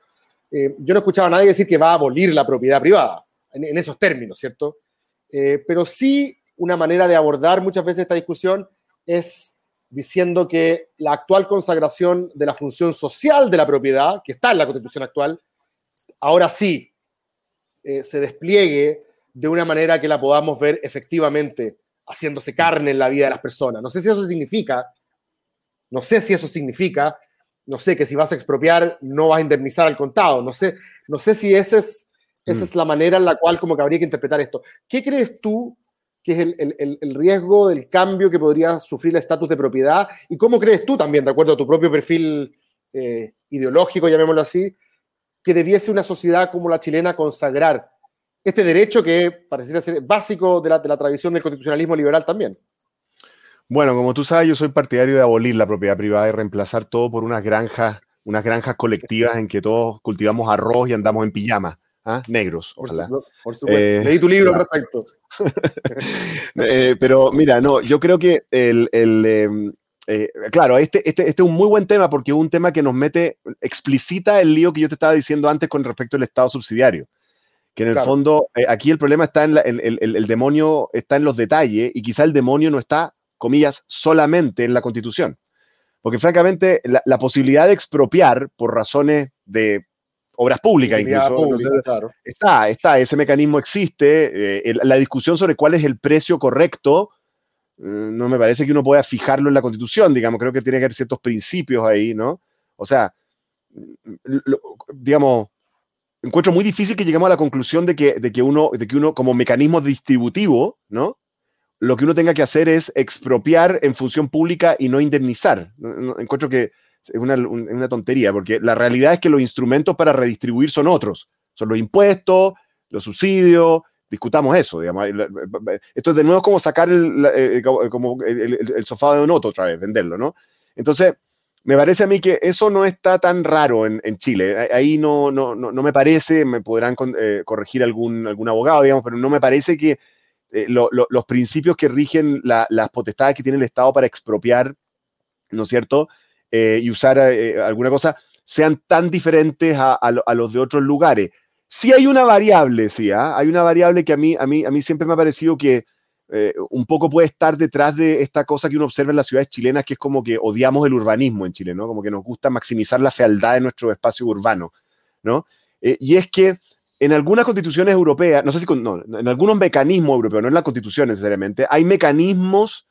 eh, yo no he escuchado a nadie decir que va a abolir la propiedad privada, en, esos términos, ¿cierto? Eh, pero sí una manera de abordar muchas veces esta discusión es diciendo que la actual consagración de la función social de la propiedad, que está en la constitución actual, ahora sí se despliegue de una manera que la podamos ver efectivamente haciéndose carne en la vida de las personas. No sé si eso significa, no sé si eso significa, no sé, que si vas a expropiar no vas a indemnizar al contado, no sé, no sé si esa es, esa mm. es la manera en la cual como que habría que interpretar esto. ¿Qué crees tú que es el, riesgo del cambio que podría sufrir el estatus de propiedad? ¿Y cómo crees tú también, de acuerdo a tu propio perfil eh, ideológico, llamémoslo así, que debiese una sociedad como la chilena consagrar este derecho que pareciera ser básico de la, de la tradición del constitucionalismo liberal también. Bueno, como tú sabes, yo soy partidario de abolir la propiedad privada y reemplazar todo por unas granjas, unas granjas colectivas en que todos cultivamos arroz y andamos en pijama, ¿ah? negros. Por, supuesto. Eh, Leí tu libro al respecto. Eh, pero mira, no, yo creo que el, em, eh, claro, este, este, este, es un muy buen tema porque es un tema que nos mete, explicita el lío que yo te estaba diciendo antes con respecto al Estado subsidiario que en el fondo eh, aquí el problema está en el, demonio está en los detalles y quizá el demonio no está, comillas, solamente en la constitución. Porque francamente la, posibilidad de expropiar por razones de obras públicas incluso, está, está, ese mecanismo existe, eh, la discusión sobre cuál es el precio correcto, mm, no me parece que uno pueda fijarlo en la constitución, digamos, creo que tiene que haber ciertos principios ahí, ¿no? O sea, mm, digamos, encuentro muy difícil que lleguemos a la conclusión de que, de que, uno, de que uno, como mecanismo distributivo, ¿no? Lo que uno tenga que hacer es expropiar en función pública y no indemnizar. encuentro que una, una, tontería, porque la realidad es que los instrumentos para redistribuir son otros. Son los impuestos, los subsidios, discutamos eso, digamos. Esto es de nuevo como sacar el, eh, como el, el, sofá de un otro otra vez, venderlo, ¿no? Entonces, me parece a mí que eso no está tan raro en, Chile. Ahí no, no, no, me parece, me podrán eh, corregir algún, algún abogado, digamos, pero no me parece que eh, los principios que rigen las potestades que tiene el Estado para expropiar, ¿no es cierto?, eh, y usar eh, alguna cosa sean tan diferentes a, los de otros lugares. Sí hay una variable, sí, ¿ah? hay una variable que a mí, a, mí, a mí siempre me ha parecido que eh, un poco puede estar detrás de esta cosa que uno observa en las ciudades chilenas, que es como que odiamos el urbanismo en Chile, ¿no? Como que nos gusta maximizar la fealdad de nuestro espacio urbano, ¿no? y es que en algunas constituciones europeas, no sé si no, en algunos mecanismos europeos, no en la constitución necesariamente, hay mecanismos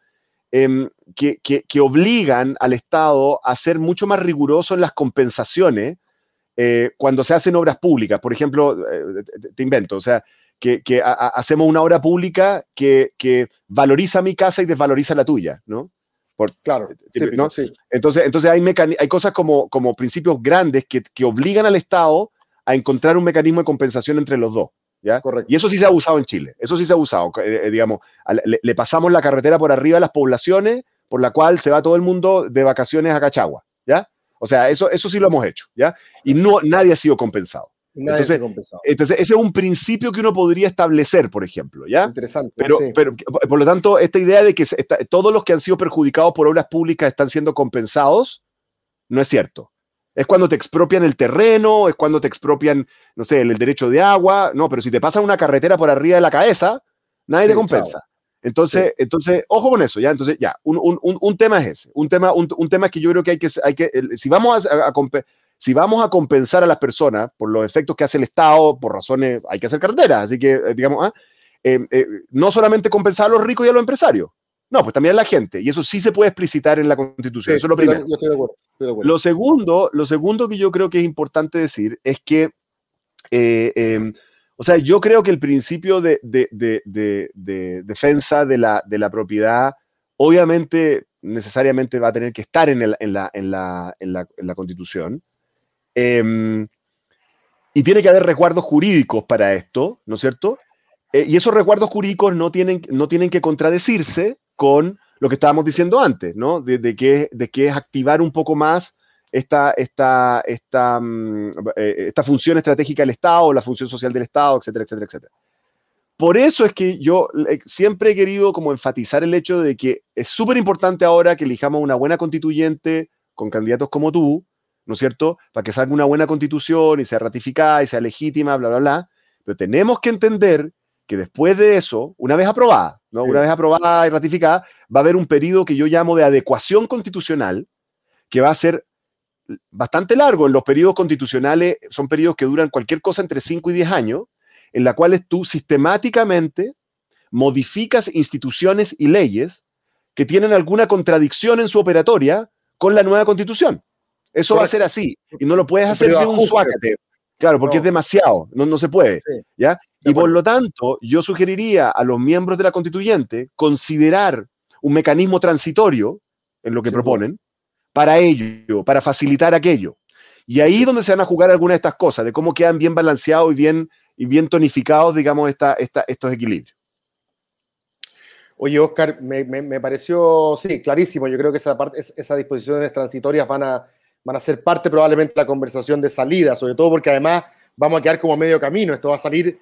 em, que, que, obligan al Estado a ser mucho más riguroso en las compensaciones eh, cuando se hacen obras públicas. Por ejemplo, eh, te, invento, o sea, que, que hacemos una obra pública que, valoriza mi casa y desvaloriza la tuya, ¿no? Por, claro, ¿no? Sí. Entonces, entonces hay, hay cosas como, como principios grandes que obligan al Estado a encontrar un mecanismo de compensación entre los dos. ¿Ya? Correcto. Y eso sí se ha usado en Chile, eso sí se ha usado. Eh, eh, digamos, le, pasamos la carretera por arriba a las poblaciones por la cual se va todo el mundo de vacaciones a Cachagua, ¿ya? O sea, eso, eso sí lo hemos hecho, ¿ya? Y no, nadie ha sido compensado. entonces, entonces, ese es un principio que uno podría establecer, por ejemplo, ¿ya? Interesante. Pero, pero por lo tanto, esta idea de que todos los que han sido perjudicados por obras públicas están siendo compensados, no es cierto. Es cuando te expropian el terreno, es cuando te expropian, no sé, el, derecho de agua, no, pero si te pasan una carretera por arriba de la cabeza, nadie te compensa. Entonces, entonces, ojo con eso, ya. Entonces, ya, un, un, un, tema es ese. Un tema, un, tema que yo creo que hay que, hay que si vamos a, si vamos a compensar a las personas por los efectos que hace el Estado, por razones, hay que hacer carreteras. Así que, eh, digamos, ah, eh, eh, no solamente compensar a los ricos y a los empresarios, no, pues también la gente. Y eso sí se puede explicitar en la Constitución. eso es lo primero. Yo estoy de acuerdo, Lo, segundo, lo segundo que yo creo que es importante decir es que, eh, em, o sea, yo creo que el principio de, defensa de la, de la, propiedad, obviamente, necesariamente va a tener que estar en, en, la, en la, Constitución. Em, y tiene que haber resguardos jurídicos para esto, ¿no es cierto? Eh, y esos resguardos jurídicos no tienen, no tienen que contradecirse con lo que estábamos diciendo antes, ¿no? De, que, de que es activar un poco más esta, esta, esta, mm, eh, esta función estratégica del Estado, la función social del Estado, etcétera, etcétera, etcétera. Por eso es que yo eh, siempre he querido como enfatizar el hecho de que es súper importante ahora que elijamos una buena constituyente con candidatos como tú, ¿no es cierto? Para que salga una buena constitución y sea ratificada y sea legítima, bla, bla, bla. Pero tenemos que entender que después de eso, una vez aprobada, ¿no? una vez aprobada y ratificada, va a haber un periodo que yo llamo de adecuación constitucional, que va a ser bastante largo. En los periodos constitucionales son periodos que duran cualquier cosa entre 5 y 10 años, en la cuales tú sistemáticamente modificas instituciones y leyes que tienen alguna contradicción en su operatoria con la nueva constitución. Eso va a ser así, y no lo puedes hacer de un suácate. Claro, porque es demasiado, no, no se puede. ¿ya? Y por lo tanto, yo sugeriría a los miembros de la constituyente considerar un mecanismo transitorio en lo que proponen para ello, para facilitar aquello. Y ahí es donde se van a jugar algunas de estas cosas, de cómo quedan bien balanceados y bien, y bien tonificados, digamos, esta, esta, estos equilibrios. Oye, Oscar, me, me, pareció, sí, clarísimo. Yo creo que esa parte, esas disposiciones transitorias van a, van a ser parte probablemente de la conversación de salida, sobre todo porque además vamos a quedar como medio camino. Esto va a salir,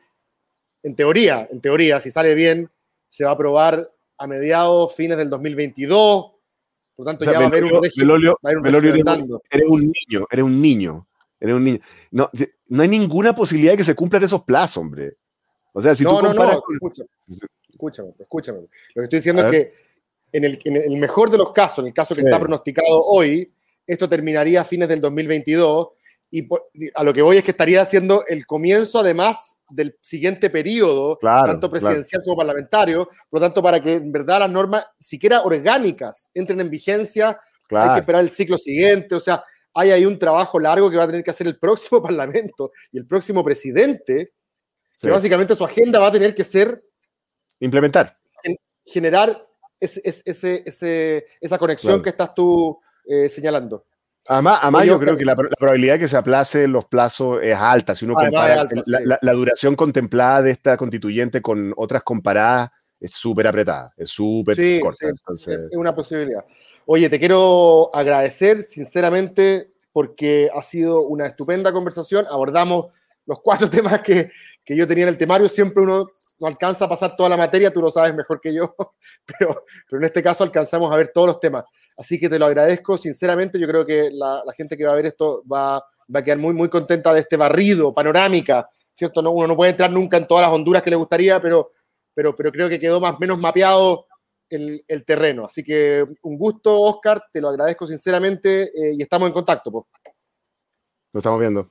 en teoría, en teoría, si sale bien, se va a aprobar a mediados, fines del 2022. Por lo tanto, ya va a haber un régimen. eres, un niño, eres un niño. Eres un niño. No, no hay ninguna posibilidad de que se cumplan esos plazos, hombre. O sea, si no, tú no, no, escúchame, escúchame, escúchame. Lo que estoy diciendo es que en el, en el, mejor de los casos, en el caso que está pronosticado hoy, esto terminaría a fines del 2022 y a lo que voy es que estaría haciendo el comienzo además del siguiente periodo, tanto presidencial como parlamentario, por lo tanto para que en verdad las normas, siquiera orgánicas, entren en vigencia, hay que esperar el ciclo siguiente, o sea, hay ahí un trabajo largo que va a tener que hacer el próximo parlamento y el próximo presidente, que básicamente su agenda va a tener que ser... Implementar. generar ese, esa conexión que estás tú eh, señalando. Además, yo, creo que la, probabilidad de que se aplace los plazos es alta. Si uno compara la, duración contemplada de esta constituyente con otras comparadas, es súper apretada, es súper corta. Es una posibilidad. Oye, te quiero agradecer sinceramente porque ha sido una estupenda conversación. Abordamos los cuatro temas que, que yo tenía en el temario. Siempre uno no alcanza a pasar toda la materia, tú lo sabes mejor que yo, pero, pero en este caso alcanzamos a ver todos los temas. Así que te lo agradezco, sinceramente, yo creo que la, gente que va a ver esto va, va, a quedar muy, muy contenta de este barrido, panorámica, ¿cierto? No, uno no puede entrar nunca en todas las Honduras que le gustaría, pero, pero, pero creo que quedó más o menos mapeado el, el, terreno. Así que un gusto, Oscar, te lo agradezco sinceramente eh, y estamos en contacto. Pues. Lo estamos viendo.